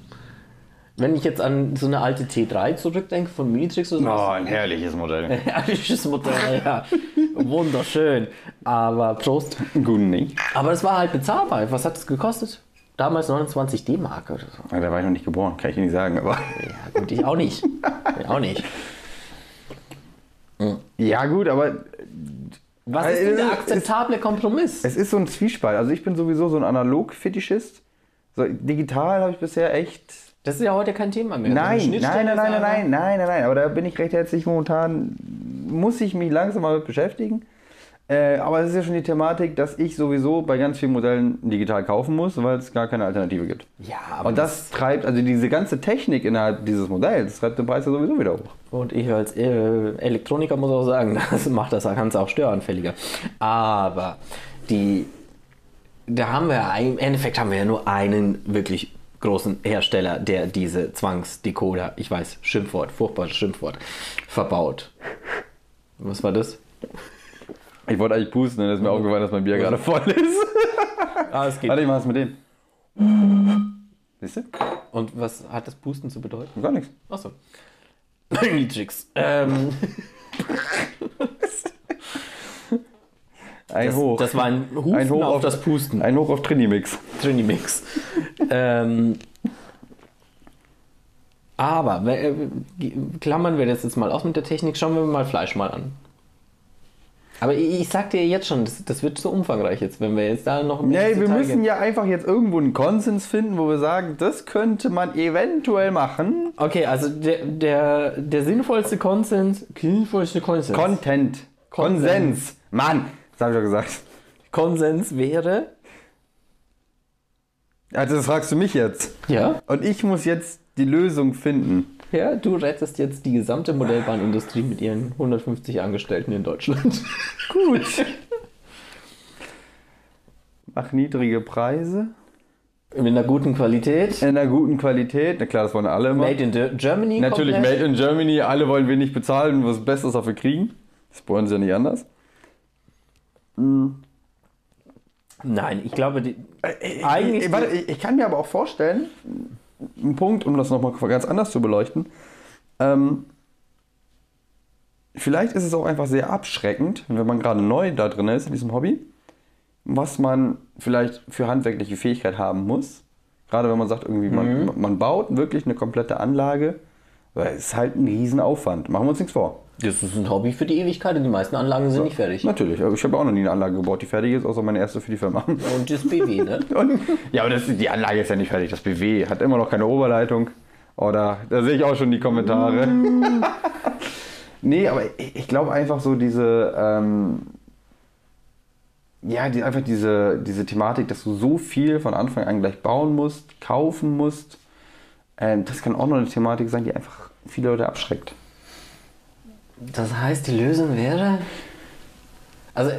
Wenn ich jetzt an so eine alte T3 zurückdenke von Minitrix oder so, Oh, ein herrliches Modell. Herrliches Modell, ja. Wunderschön. Aber Prost. Gut nicht. Aber es war halt bezahlbar. Was hat es gekostet? Damals 29 D-Mark oder so. Ja, da war ich noch nicht geboren, kann ich dir nicht sagen. Aber Ja, gut, ich auch nicht. Ich auch nicht. ja, gut, aber Was ist denn der akzeptable Kompromiss? es ist so ein Zwiespalt. Also ich bin sowieso so ein Analog-Fetischist. So, digital habe ich bisher echt. Das ist ja heute kein Thema mehr. Nein, So nein, nein, nein, nein, nein, nein, nein, nein. Aber da bin ich recht herzlich momentan. Muss ich mich langsam mal mit beschäftigen. Äh, aber es ist ja schon die Thematik, dass ich sowieso bei ganz vielen Modellen digital kaufen muss, weil es gar keine Alternative gibt. Ja, aber Und das treibt, also diese ganze Technik innerhalb dieses Modells, treibt den Preis ja sowieso wieder hoch. Und ich als äh, Elektroniker muss auch sagen, das macht das Ganze auch störanfälliger. Aber die, da haben wir ja, im Endeffekt haben wir ja nur einen wirklich großen Hersteller, der diese Zwangsdecoder, ich weiß, Schimpfwort, furchtbares Schimpfwort, verbaut. Was war das? Ich wollte eigentlich pusten, dann ist mir aufgefallen, dass mein Bier gerade voll ist. Ah, es geht. Warte, ich mach's mit dem. Siehst du? Und was hat das Pusten zu bedeuten? Gar nichts. Achso. Niedrigs. Ähm, Ein das, Hoch. das war ein Hufen Ein Hoch auf, auf- das Pusten. Ein Hoch auf Trinimix. Trinimix. ähm, Aber äh, klammern wir das jetzt mal aus mit der Technik, schauen wir mal Fleisch mal an. Aber ich, ich sag dir jetzt schon, das, das, wird so umfangreich jetzt, wenn wir jetzt da noch ein bisschen. Nee, wir müssen gehen. ja einfach jetzt irgendwo einen Konsens finden, wo wir sagen, das könnte man eventuell machen. Okay, also der, der, der sinnvollste Konsens, sinnvollste Konsens. Content. Konsens. Konsens. Mann, das habe ich ja gesagt. Konsens wäre. Also das fragst du mich jetzt. Ja. Und ich muss jetzt die Lösung finden. Ja, du rettest jetzt die gesamte Modellbahnindustrie mit ihren 150 Angestellten in Deutschland. Gut. Mach niedrige Preise. In einer guten Qualität. In einer guten Qualität. Na klar, das wollen alle immer. Made in Germany. Natürlich. Made in Germany. Alle wollen wenig bezahlen, was Besseres dafür kriegen. Das wollen sie ja nicht anders. Mhm. Nein, ich glaube, die, äh, eigentlich. Ich, warte, ich, kann mir aber auch vorstellen, ein Punkt, um das nochmal ganz anders zu beleuchten. Ähm, vielleicht ist es auch einfach sehr abschreckend, wenn man gerade neu da drin ist in diesem Hobby, was man vielleicht für handwerkliche Fähigkeit haben muss. Gerade wenn man sagt, irgendwie, man, mhm. man baut wirklich eine komplette Anlage, weil es ist halt ein Riesenaufwand. Machen wir uns nichts vor. Das ist ein Hobby für die Ewigkeit und die meisten Anlagen sind ja, nicht fertig. Natürlich, ich habe auch noch nie eine Anlage gebaut, die fertig ist, außer meine erste für die Firma. Und das BW, ne? und, ja, aber das, die Anlage ist ja nicht fertig. Das BW hat immer noch keine Oberleitung. Oder da sehe ich auch schon die Kommentare. nee, aber ich, ich glaube einfach so diese, ähm, ja, die, einfach diese, diese Thematik, dass du so viel von Anfang an gleich bauen musst, kaufen musst. Ähm, das kann auch noch eine Thematik sein, die einfach viele Leute abschreckt. Das heißt, die Lösung wäre. Also,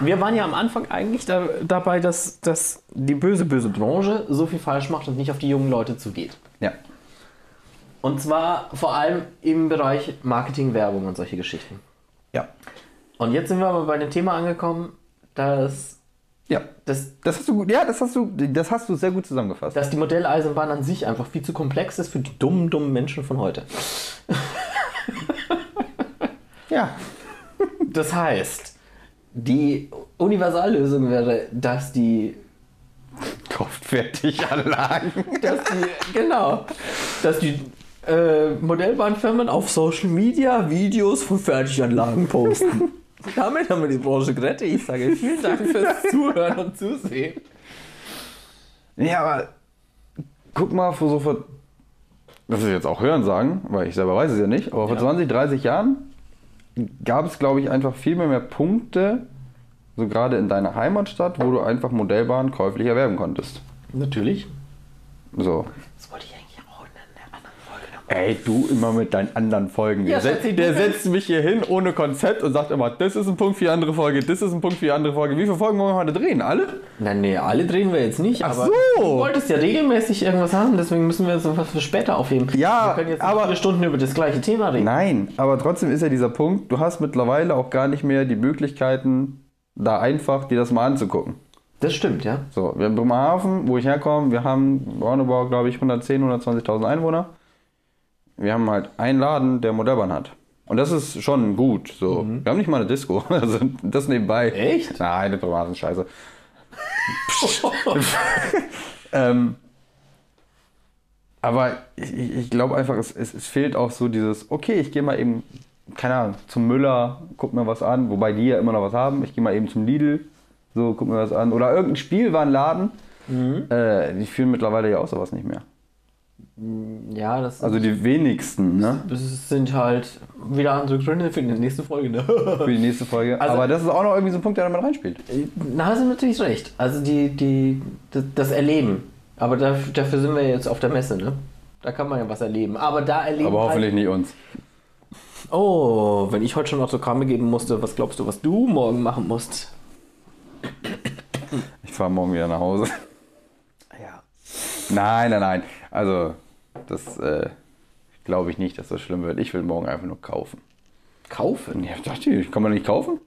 wir waren ja am Anfang eigentlich da, dabei, dass, dass die böse, böse Branche so viel falsch macht und nicht auf die jungen Leute zugeht. Ja. Und zwar vor allem im Bereich Marketing, Werbung und solche Geschichten. Ja. Und jetzt sind wir aber bei dem Thema angekommen, dass. Ja, das, das hast du gut, ja, das hast du, das hast du sehr gut zusammengefasst. Dass die Modelleisenbahn an sich einfach viel zu komplex ist für die dummen, dummen Menschen von heute. Ja. Das heißt, die Universallösung wäre, dass die Anlagen. dass die, genau, dass die äh, Modellbahnfirmen auf Social Media Videos von Fertiganlagen posten. Damit haben wir die Branche gerettet. Ich sage vielen Dank fürs Zuhören und Zusehen. Ja, aber guck mal, vor so vor, das ist jetzt auch Hören sagen, weil ich selber weiß es ja nicht, aber vor ja. 20, 30 Jahren gab es, glaube ich, einfach viel mehr, mehr Punkte, so gerade in deiner Heimatstadt, wo du einfach Modellbahnen käuflich erwerben konntest. Natürlich. So. Das wollte ich eigentlich auch in einer anderen Folge noch Ey, du immer mit deinen anderen Folgen. Ja, der, setzt, der setzt mich hier hin ohne Konzept und sagt immer, das ist ein Punkt für die andere Folge, das ist ein Punkt für die andere Folge. Wie viele Folgen wollen wir heute drehen? Alle? Nein, nee, alle drehen wir jetzt nicht. Ach aber so. Du wolltest ja regelmäßig irgendwas haben, deswegen müssen wir jetzt was für später aufheben. Ja, wir können jetzt aber viele Stunden über das gleiche Thema reden. Nein, aber trotzdem ist ja dieser Punkt, du hast mittlerweile auch gar nicht mehr die Möglichkeiten, da einfach dir das mal anzugucken. Das stimmt, ja. So, wir haben Bremerhaven, wo ich herkomme, wir haben roundabout, glaube ich, 110.000, 120.000 Einwohner. Wir haben halt einen Laden, der Modellbahn hat. Und das ist schon gut. So. Mhm. Wir haben nicht mal eine Disco. Also das nebenbei. Echt? Nein, eine Bremerhaven ist scheiße. ähm, aber ich, ich glaube einfach, es, es, es, fehlt auch so dieses, okay, ich gehe mal eben, keine Ahnung, zum Müller, guck mir was an, wobei die ja immer noch was haben. Ich gehe mal eben zum Lidl, so, guck mir was an. Oder irgendein Spielwarenladen. Mhm. Äh, die führen mittlerweile ja auch sowas nicht mehr. Ja, das Also die wenigsten, ne? Das sind halt wieder andere Gründe für die nächste Folge, ne? für die nächste Folge. Also, Aber das ist auch noch irgendwie so ein Punkt, der da mit reinspielt. Na, hast du natürlich recht. Also die, die, das, das Erleben. Aber dafür, dafür sind wir jetzt auf der Messe, ne? Da kann man ja was erleben. Aber da erleben. Aber hoffentlich halt nicht uns. Oh, wenn ich heute schon Autogramme geben musste, was glaubst du, was du morgen machen musst? Ich fahre morgen wieder nach Hause. Ja. Nein, nein, nein. Also, das äh, glaube ich nicht, dass das schlimm wird. Ich will morgen einfach nur kaufen. Kaufen? Ja, dachte ich, kann man nicht kaufen?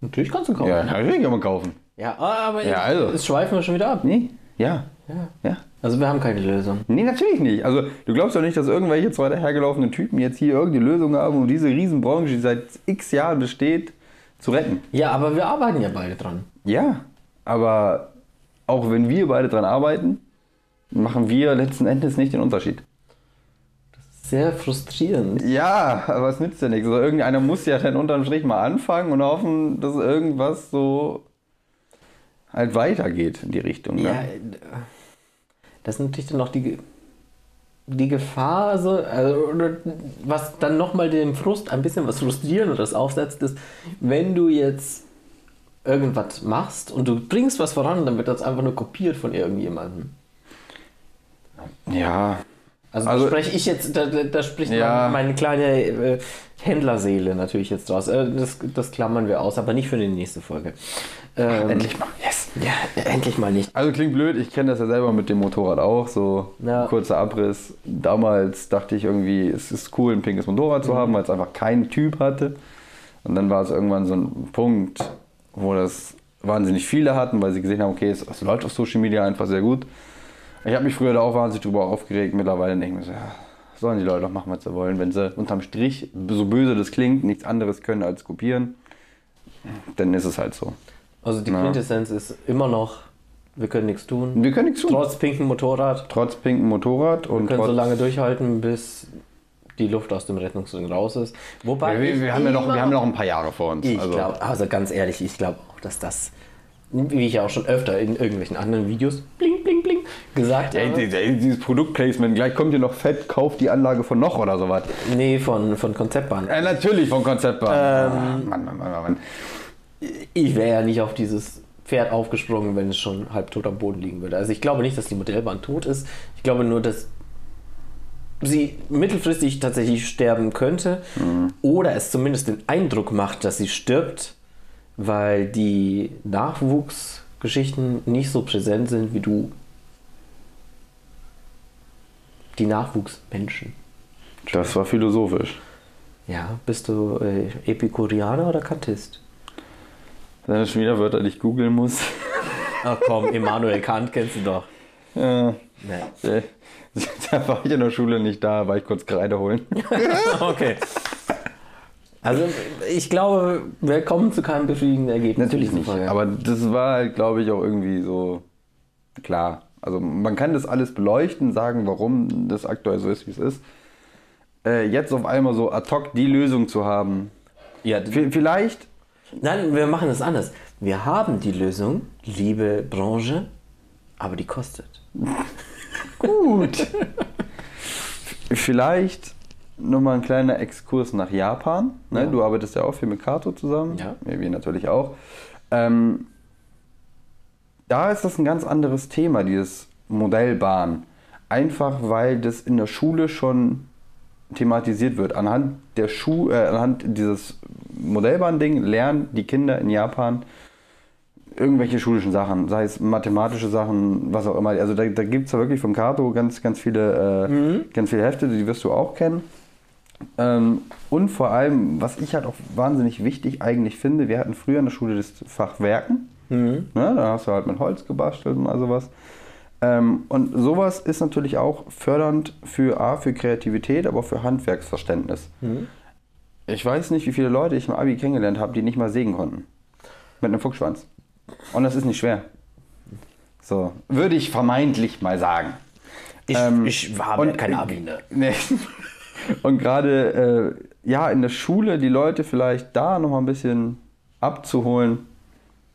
Natürlich kannst du kaufen. Ja, natürlich kann man kaufen. Ja, aber ja, also. jetzt schweifen wir schon wieder ab. Nee, ja. Ja. ja. Also wir haben keine Lösung. Nee, natürlich nicht. Also du glaubst doch nicht, dass irgendwelche zwei dahergelaufenen Typen jetzt hier irgendeine Lösung haben, um diese Riesenbranche, die seit x Jahren besteht, zu retten. Ja, aber wir arbeiten ja beide dran. Ja, aber auch wenn wir beide dran arbeiten, machen wir letzten Endes nicht den Unterschied. Sehr frustrierend. Ja, aber es nützt ja nichts. Also irgendeiner muss ja dann unterm Strich mal anfangen und hoffen, dass irgendwas so halt weitergeht in die Richtung. Ne? Ja, äh, das ist natürlich dann auch die, die Gefahr, also, also oder was dann nochmal dem Frust ein bisschen was Frustrierendes aufsetzt, ist, wenn du jetzt irgendwas machst und du bringst was voran, dann wird das einfach nur kopiert von irgendjemandem. Ja. Also, Also- da spreche ich jetzt, da, da spricht Ja. meine, meine kleine äh, Händlerseele natürlich jetzt draus. Äh, das, das klammern wir aus, aber nicht für die nächste Folge. Ähm, Endlich mal. Yes. Ja, endlich mal nicht. Also klingt blöd, ich kenne das ja selber mit dem Motorrad auch, so Ja. kurzer Abriss. Damals dachte ich irgendwie, es ist cool, ein pinkes Motorrad zu haben, weil es einfach keinen Typ hatte. Und dann war es irgendwann so ein Punkt, wo das wahnsinnig viele hatten, weil sie gesehen haben, okay, es, es läuft auf Social Media einfach sehr gut. Ich habe mich früher da auch wahnsinnig drüber aufgeregt, mittlerweile denke ich mir so, ja, sollen die Leute doch machen, was sie wollen. Wenn sie unterm Strich, so böse das klingt, nichts anderes können als kopieren, dann ist es halt so. Also die Ja. Quintessenz ist immer noch, wir können nichts tun. Wir können nichts tun. Trotz pinken Motorrad. Trotz pinken Motorrad Wir und können trotz so lange durchhalten, bis die Luft aus dem Rettungsring raus ist. Wobei Wir, wir, wir, haben ja noch, wir haben noch ein paar Jahre vor uns. Ich also, glaube, also ganz ehrlich, ich glaube auch, dass das, wie ich ja auch schon öfter in irgendwelchen anderen Videos, bling, bling, bling, gesagt ey, habe. ey, dieses Produktplacement, gleich kommt ihr noch fett, kauft die Anlage von noch oder sowas. Nee, von, von Konzeptbahn. Äh, natürlich vom Konzeptbahn. Ähm, Mann, Mann, Mann, Mann, Mann. Ich wäre ja nicht auf dieses Pferd aufgesprungen, wenn es schon halb tot am Boden liegen würde. Also ich glaube nicht, dass die Modellbahn tot ist. Ich glaube nur, dass sie mittelfristig tatsächlich sterben könnte oder es zumindest den Eindruck macht, dass sie stirbt, weil die Nachwuchsgeschichten nicht so präsent sind wie du. Die Nachwuchsmenschen. Das war philosophisch. Ja, bist du äh, Epikurianer oder Kantist? Wenn ich schon wieder Wörter nicht googeln muss. Ach komm, Immanuel Kant kennst du doch. äh, Nee. da war ich in der Schule nicht da, war ich kurz Kreide holen. Okay. Also ich glaube, wir kommen zu keinem befriedigenden Ergebnis. Natürlich nicht. Folge. Aber das war halt, glaube ich, auch irgendwie so klar. Also man kann das alles beleuchten, sagen, warum das aktuell so ist, wie es ist. Äh, jetzt auf einmal so ad hoc die Lösung zu haben. ja, V- Vielleicht, nein, wir machen es anders. Wir haben die Lösung, liebe Branche, aber die kostet. gut. Vielleicht nochmal ein kleiner Exkurs nach Japan. Ne? Ja. Du arbeitest ja auch viel mit Kato zusammen. Ja. Wir, wir natürlich auch. Ähm, da ist das ein ganz anderes Thema, dieses Modellbahn. Einfach weil das in der Schule schon thematisiert wird. Anhand der Schu äh, anhand dieses Modellbahn-Ding lernen die Kinder in Japan irgendwelche schulischen Sachen, sei es mathematische Sachen, was auch immer. Also da, da gibt es ja wirklich von Kato ganz, ganz viele, äh, ganz viele Hefte, die wirst du auch kennen. Ähm, und vor allem, was ich halt auch wahnsinnig wichtig eigentlich finde, wir hatten früher in der Schule das Fach Werken. Ne, da hast du halt mit Holz gebastelt und all sowas. Ähm, und sowas ist natürlich auch fördernd für A, für Kreativität, aber auch für Handwerksverständnis. Ich weiß nicht, wie viele Leute ich im Abi kennengelernt habe, die nicht mal sägen konnten. Mit einem Fuchsschwanz. Und das ist nicht schwer. So, würde ich vermeintlich mal sagen. Ich, Ähm, ich habe und- kein Abi, ne? Nee. Und gerade äh, ja, in der Schule die Leute vielleicht da nochmal ein bisschen abzuholen,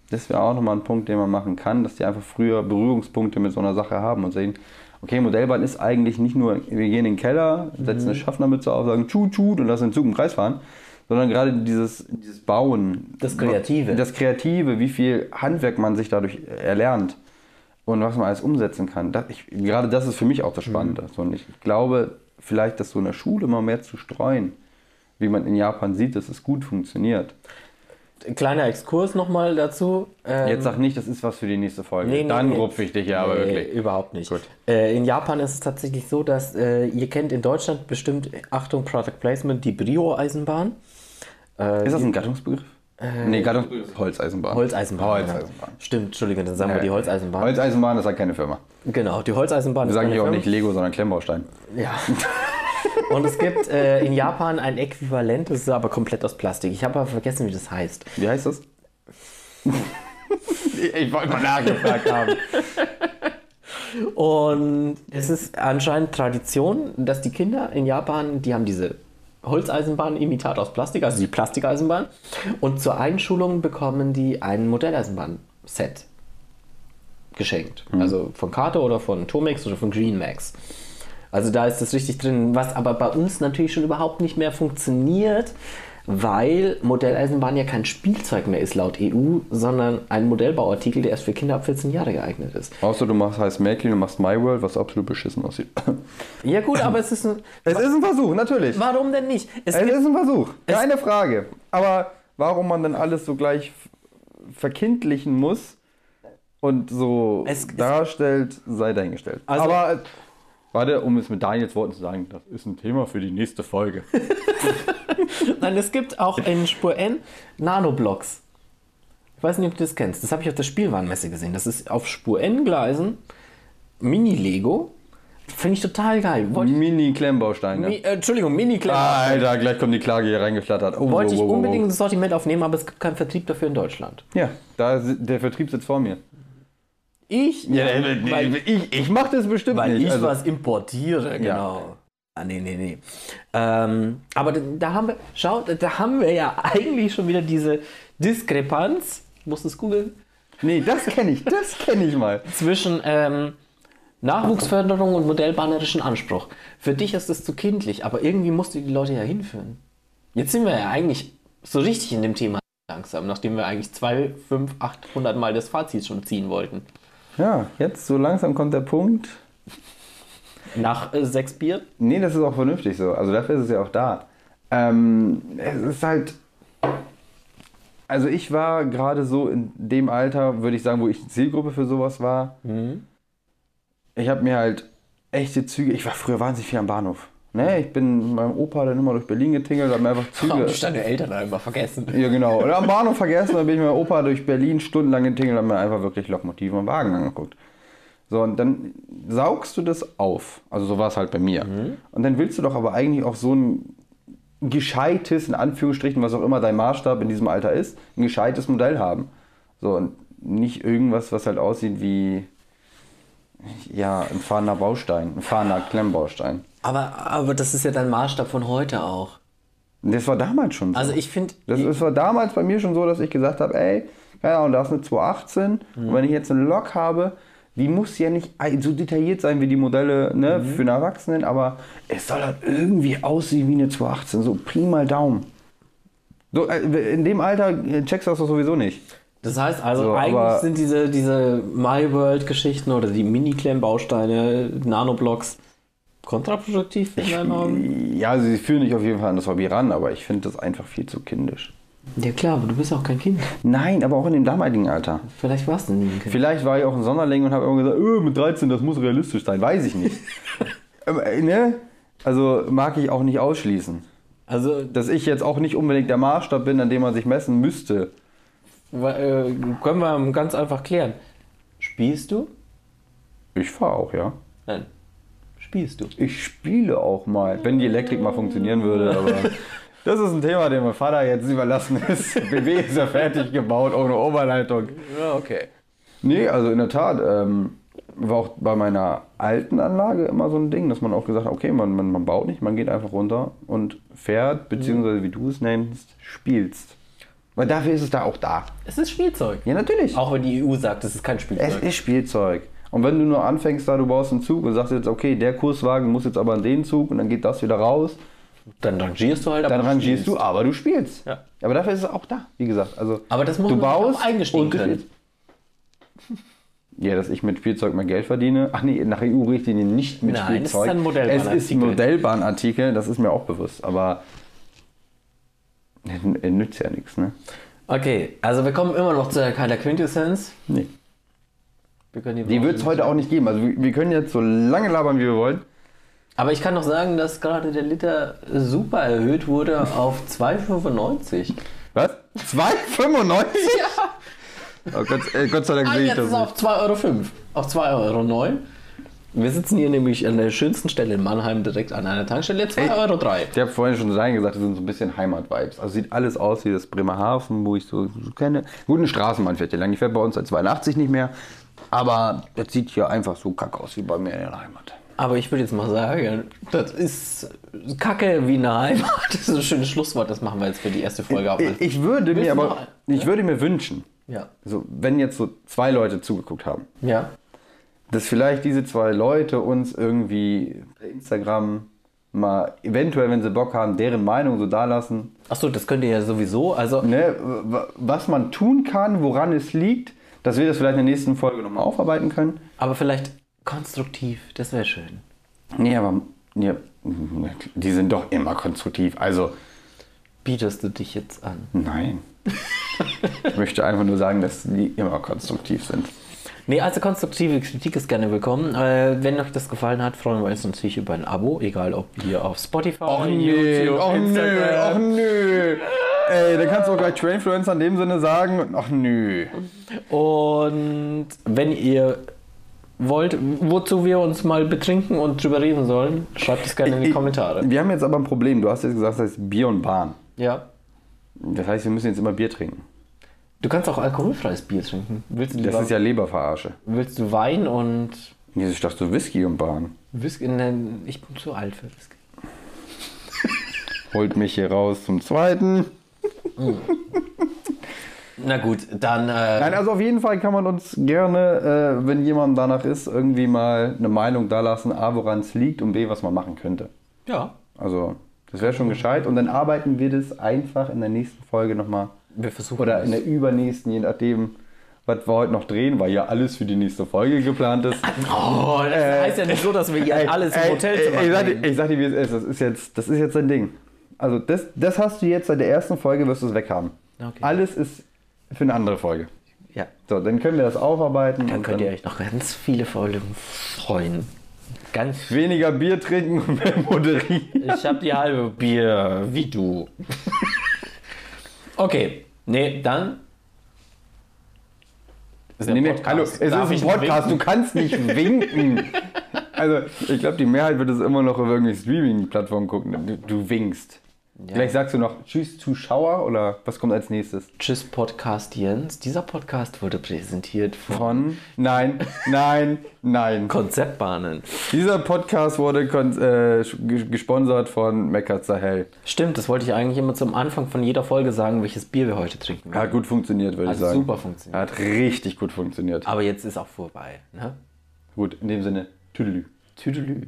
das wäre auch nochmal ein Punkt, den man machen kann, dass die einfach früher Berührungspunkte mit so einer Sache haben und sehen, okay, Modellbahn ist eigentlich nicht nur, wir gehen in den Keller, setzen eine Schaffnermütze auf, sagen tschut, tschut und lassen den Zug im Kreis fahren, sondern gerade dieses, dieses Bauen. Das Kreative. Das Kreative, wie viel Handwerk man sich dadurch erlernt und was man alles umsetzen kann. Das, ich, gerade das ist für mich auch das Spannende. So, und ich glaube, vielleicht das so in der Schule mal mehr zu streuen, wie man in Japan sieht, dass es gut funktioniert. Kleiner Exkurs nochmal dazu. Ähm, Jetzt sag nicht, das ist was für die nächste Folge. Nee, nee, Dann nee. rupfe ich dich ja, aber nee, wirklich. Überhaupt nicht. Gut. Äh, in Japan ist es tatsächlich so, dass äh, ihr kennt in Deutschland bestimmt, Achtung, Product Placement, die Brio-Eisenbahn. Äh, Ist das ein Gattungsbegriff? Nee, Gattungsbegriff ist Holzeisenbahn. Holzeisenbahn. Holzeisenbahn. Genau. Stimmt, Entschuldigung, dann sagen wir die Holzeisenbahn. Holzeisenbahn ist halt keine Firma. genau, die Holzeisenbahn Wir sagen hier auch nicht Lego, sondern Klemmbaustein. Ja. Und es gibt äh, in Japan ein Äquivalent, das ist aber komplett aus Plastik. Ich habe aber vergessen, wie das heißt. Wie heißt das? ich wollte mal nachgefragt haben. Und es ist anscheinend Tradition, dass die Kinder in Japan, die haben diese Holzeisenbahn-Imitat aus Plastik, also die Plastikeisenbahn. Und zur Einschulung bekommen die ein Modelleisenbahn-Set geschenkt. Also von Kato oder von Tomex oder von Greenmax. Also da ist das richtig drin, was aber bei uns natürlich schon überhaupt nicht mehr funktioniert, weil Modelleisenbahn ja kein Spielzeug mehr ist laut EU, sondern ein Modellbauartikel, der erst für Kinder ab 14 Jahre geeignet ist. Außer du machst heißt Märklin und machst My World, was absolut beschissen aussieht. Ja gut, aber es ist ein... Es ist ein Versuch, natürlich. Warum denn nicht? Es Es ist ein Versuch, keine Frage. Aber warum man dann alles so gleich verkindlichen muss und so Es- darstellt, sei dahingestellt. Also- Aber warte, um es mit Daniels Worten zu sagen, das ist ein Thema für die nächste Folge. nein, es gibt auch in Spur N Nanoblocks. Ich weiß nicht, ob du das kennst. Das habe ich auf der Spielwarenmesse gesehen. Das ist auf Spur N-Gleisen Mini-Lego. Finde ich total geil. Mini-Klemmbausteine. Mi, äh, Entschuldigung, Mini-Klemmer. Alter, gleich kommt die Klage hier reingeflattert. Oh, Wollte wow, ich wow, wow, unbedingt ins Sortiment aufnehmen, aber es gibt keinen Vertrieb dafür in Deutschland. Ja, da si- der Vertrieb sitzt vor mir. Ich? Ja, weil, ich, ich mach das bestimmt weil nicht. ich also, was importiere, genau. Ah, nee, nee, nee. Ähm, aber da, da haben wir, schau, da, haben wir ja eigentlich schon wieder diese Diskrepanz, musst du es googeln, nee, das kenne ich, das kenne ich mal. zwischen ähm, Nachwuchsförderung und modellbahnerischen Anspruch. Für dich ist das zu kindlich, aber irgendwie musst du die Leute ja hinführen. Jetzt sind wir ja eigentlich so richtig in dem Thema langsam, nachdem wir eigentlich zwei, fünf, 800 Mal das Fazit schon ziehen wollten. Ja, jetzt so langsam kommt der Punkt. Nach äh, sechs Bier? Nee, das ist auch vernünftig so. Also dafür ist es ja auch da. Ähm, es ist halt. Also ich war gerade so in dem Alter, würde ich sagen, wo ich die Zielgruppe für sowas war. Ich habe mir halt echte Züge. Ich war früher wahnsinnig viel am Bahnhof. Ne, ich bin mit meinem Opa dann immer durch Berlin getingelt, habe mir einfach Züge. Oh, deine Eltern haben immer vergessen. Ja, genau. Oder am Bahnhof vergessen, dann bin ich mit meinem Opa durch Berlin stundenlang getingelt und habe mir einfach wirklich Lokomotiven und Wagen angeguckt. So, und dann saugst du das auf. Also so war es halt bei mir. Und dann willst du doch aber eigentlich auch so ein gescheites, in Anführungsstrichen, was auch immer dein Maßstab in diesem Alter ist, ein gescheites Modell haben. So, und nicht irgendwas, was halt aussieht wie, ja, ein fahrender Baustein, ein fahrender Klemmbaustein. Aber, aber das ist ja dein Maßstab von heute auch. Das war damals schon so. Also ich finde, Das, das war damals bei mir schon so, dass ich gesagt habe, ey, keine Ahnung, da ist eine 218 und wenn ich jetzt eine Lok habe, die muss ja nicht so detailliert sein wie die Modelle ne, für einen Erwachsenen, aber es soll halt irgendwie aussehen wie eine 218, so Pi mal Daumen. So, äh, in dem Alter äh, checkst du das doch sowieso nicht. Das heißt also, So, eigentlich sind diese, diese My World-Geschichten oder die Mini-Klemm-Bausteine, Nanoblocks kontraproduktiv in deinen Augen? Ja, sie führen dich auf jeden Fall an das Hobby ran, aber ich finde das einfach viel zu kindisch. Ja klar, aber du bist auch kein Kind. Nein, aber auch in dem damaligen Alter. Vielleicht warst du nie ein Kind. Vielleicht war ich auch ein Sonderling und habe immer gesagt, öh, mit 13, das muss realistisch sein. Weiß ich nicht. Ähm, äh, ne? Also mag ich auch nicht ausschließen. Also, Dass ich jetzt auch nicht unbedingt der Maßstab bin, an dem man sich messen müsste. Äh, können wir ganz einfach klären. Spielst du? Ich fahre auch, ja. Nein. Spielst du? Ich spiele auch mal, wenn die Elektrik mal funktionieren würde, aber das ist ein Thema, dem mein Vater jetzt überlassen ist. BW ist ja fertig gebaut, ohne Oberleitung. Ja, okay. Nee, also in der Tat, ähm, war auch bei meiner alten Anlage immer so ein Ding, dass man auch gesagt hat, okay, man, man, man baut nicht, man geht einfach runter und fährt, beziehungsweise wie du es nennst, spielst. Weil dafür ist es da auch da. Es ist Spielzeug. Ja, natürlich. Auch wenn die EU sagt, es ist kein Es Spielzeug. ist Spielzeug. Und wenn du nur anfängst, da du baust einen Zug und sagst jetzt, okay, der Kurswagen muss jetzt aber in den Zug und dann geht das wieder raus, Dann rangierst du halt, dann aber rangierst spielst. du, aber du spielst. Ja. Aber dafür ist es auch da, wie gesagt. Also Aber das muss du man baust auch eingestehen können. Ja, dass ich mit Spielzeug mehr Geld verdiene. Ach nee, nach EU-Richtlinien nicht mit Nein, es ist Spielzeug. ein Modellbahnartikel. Es ist ein Modellbahnartikel, das ist mir auch bewusst. Aber er nützt ja nichts, ne? Okay, also wir kommen immer noch zu der keiner Quintessenz. Nee. Wir können Die wird es heute auch nicht geben. Also wir, wir können jetzt so lange labern, wie wir wollen. Aber ich kann noch sagen, dass gerade der Liter super erhöht wurde auf 2,95. Was? 2,95? Ja. Oh Gott, äh, Gott sei Dank Ah, sehe ich jetzt das ist es auf 2,05 Euro. Auf 2,09 Euro. Wir sitzen hier nämlich an der schönsten Stelle in Mannheim, direkt an einer Tankstelle. 2,03 Euro. Drei. Ich habe vorhin schon rein gesagt, das sind so ein bisschen Heimat-Vibes. Also sieht alles aus wie das Bremerhaven, wo ich so, so kenne. Gut, eine Straßenbahn fährt hier lang. Die fährt bei uns seit 82 nicht mehr. Aber das sieht hier einfach so kacke aus wie bei mir in der Heimat. Aber ich würde jetzt mal sagen, das ist Kacke wie eine Heimat. Das ist ein schönes Schlusswort. Das machen wir jetzt für die erste Folge. Ich, ich würde Willst mir aber, noch ich würde mir wünschen, Ja. also wenn jetzt so zwei Leute zugeguckt haben, Ja. Dass vielleicht diese zwei Leute uns irgendwie bei Instagram mal eventuell, wenn sie Bock haben, deren Meinung so dalassen, Achso, das könnt ihr ja sowieso. Also, ne, was man tun kann, woran es liegt, dass wir das vielleicht in der nächsten Folge nochmal aufarbeiten können. aber vielleicht konstruktiv. Das wäre schön. Nee, aber ja, die sind doch immer konstruktiv. Also, Bietest du dich jetzt an? nein. ich möchte einfach nur sagen, dass die immer konstruktiv sind. Nee, also konstruktive Kritik ist gerne willkommen. Äh, wenn euch das gefallen hat, freuen wir uns natürlich über ein Abo, egal ob hier auf Spotify, YouTube, ach nö, ach Instagram. nö. Ey, da kannst du auch gleich Trainfluencer in dem Sinne sagen, ach nö. Und wenn ihr wollt, wozu wir uns mal betrinken und drüber reden sollen, schreibt es gerne in die Kommentare. Wir haben jetzt aber ein Problem. Du hast jetzt gesagt, das heißt Bier und Bahn. Ja. Das heißt, wir müssen jetzt immer Bier trinken. Du kannst auch alkoholfreies Bier trinken. Willst du, Das lieber, ist ja Leberverarsche. willst du Wein und Nee, Ich dachte so Whisky und Bahn. Whisky? Nein, ich bin zu alt für Whisky. Holt mich hier raus zum zweiten. Na gut, dann. Äh, Nein, also auf jeden Fall kann man uns gerne, äh, wenn jemand danach ist, irgendwie mal eine Meinung dalassen, A, woran es liegt und B, was man machen könnte. ja, Also, das wäre schon gescheit. Und dann arbeiten wir das einfach in der nächsten Folge nochmal. Wir versuchen. Oder in der übernächsten, je nachdem, was wir heute noch drehen, weil ja alles für die nächste Folge geplant ist. Oh, das heißt ja nicht so, dass wir hier alles im Ey, Hotelzimmer ey, ich, sag ich sag dir, wie es ist. Das ist jetzt, das ist jetzt ein Ding. Also, das, das hast du jetzt seit der ersten Folge, wirst du es weghaben. Okay. Alles ist für eine andere Folge. Ja, So, dann können wir das aufarbeiten. dann könnt ihr euch noch ganz viele Folgen freuen. Ganz weniger Bier trinken und mehr moderieren. Ich hab die halbe Bier, wie du. Okay, nee, dann. Ist ja Nee, nee, hallo, es Darf ist ein Podcast, du kannst nicht winken. Also, ich glaube, die Mehrheit wird es immer noch auf irgendwelchen Streaming-Plattformen gucken. Du, du winkst. Vielleicht sagst du noch Tschüss, Zuschauer oder was kommt als nächstes? Tschüss, Podcast Jens. Dieser Podcast wurde präsentiert von Von? Nein, nein, nein. Konzeptbahnen. Dieser Podcast wurde kon- äh, ges- gesponsert von Mecca Sahel. Stimmt, das wollte ich eigentlich immer zum Anfang von jeder Folge sagen, welches Bier wir heute trinken. Hat gut funktioniert, würde Hat ich sagen. super funktioniert. Hat richtig gut funktioniert. Aber jetzt ist auch vorbei. Ne? Gut, in dem Sinne, Tüdelü. Tüdelü.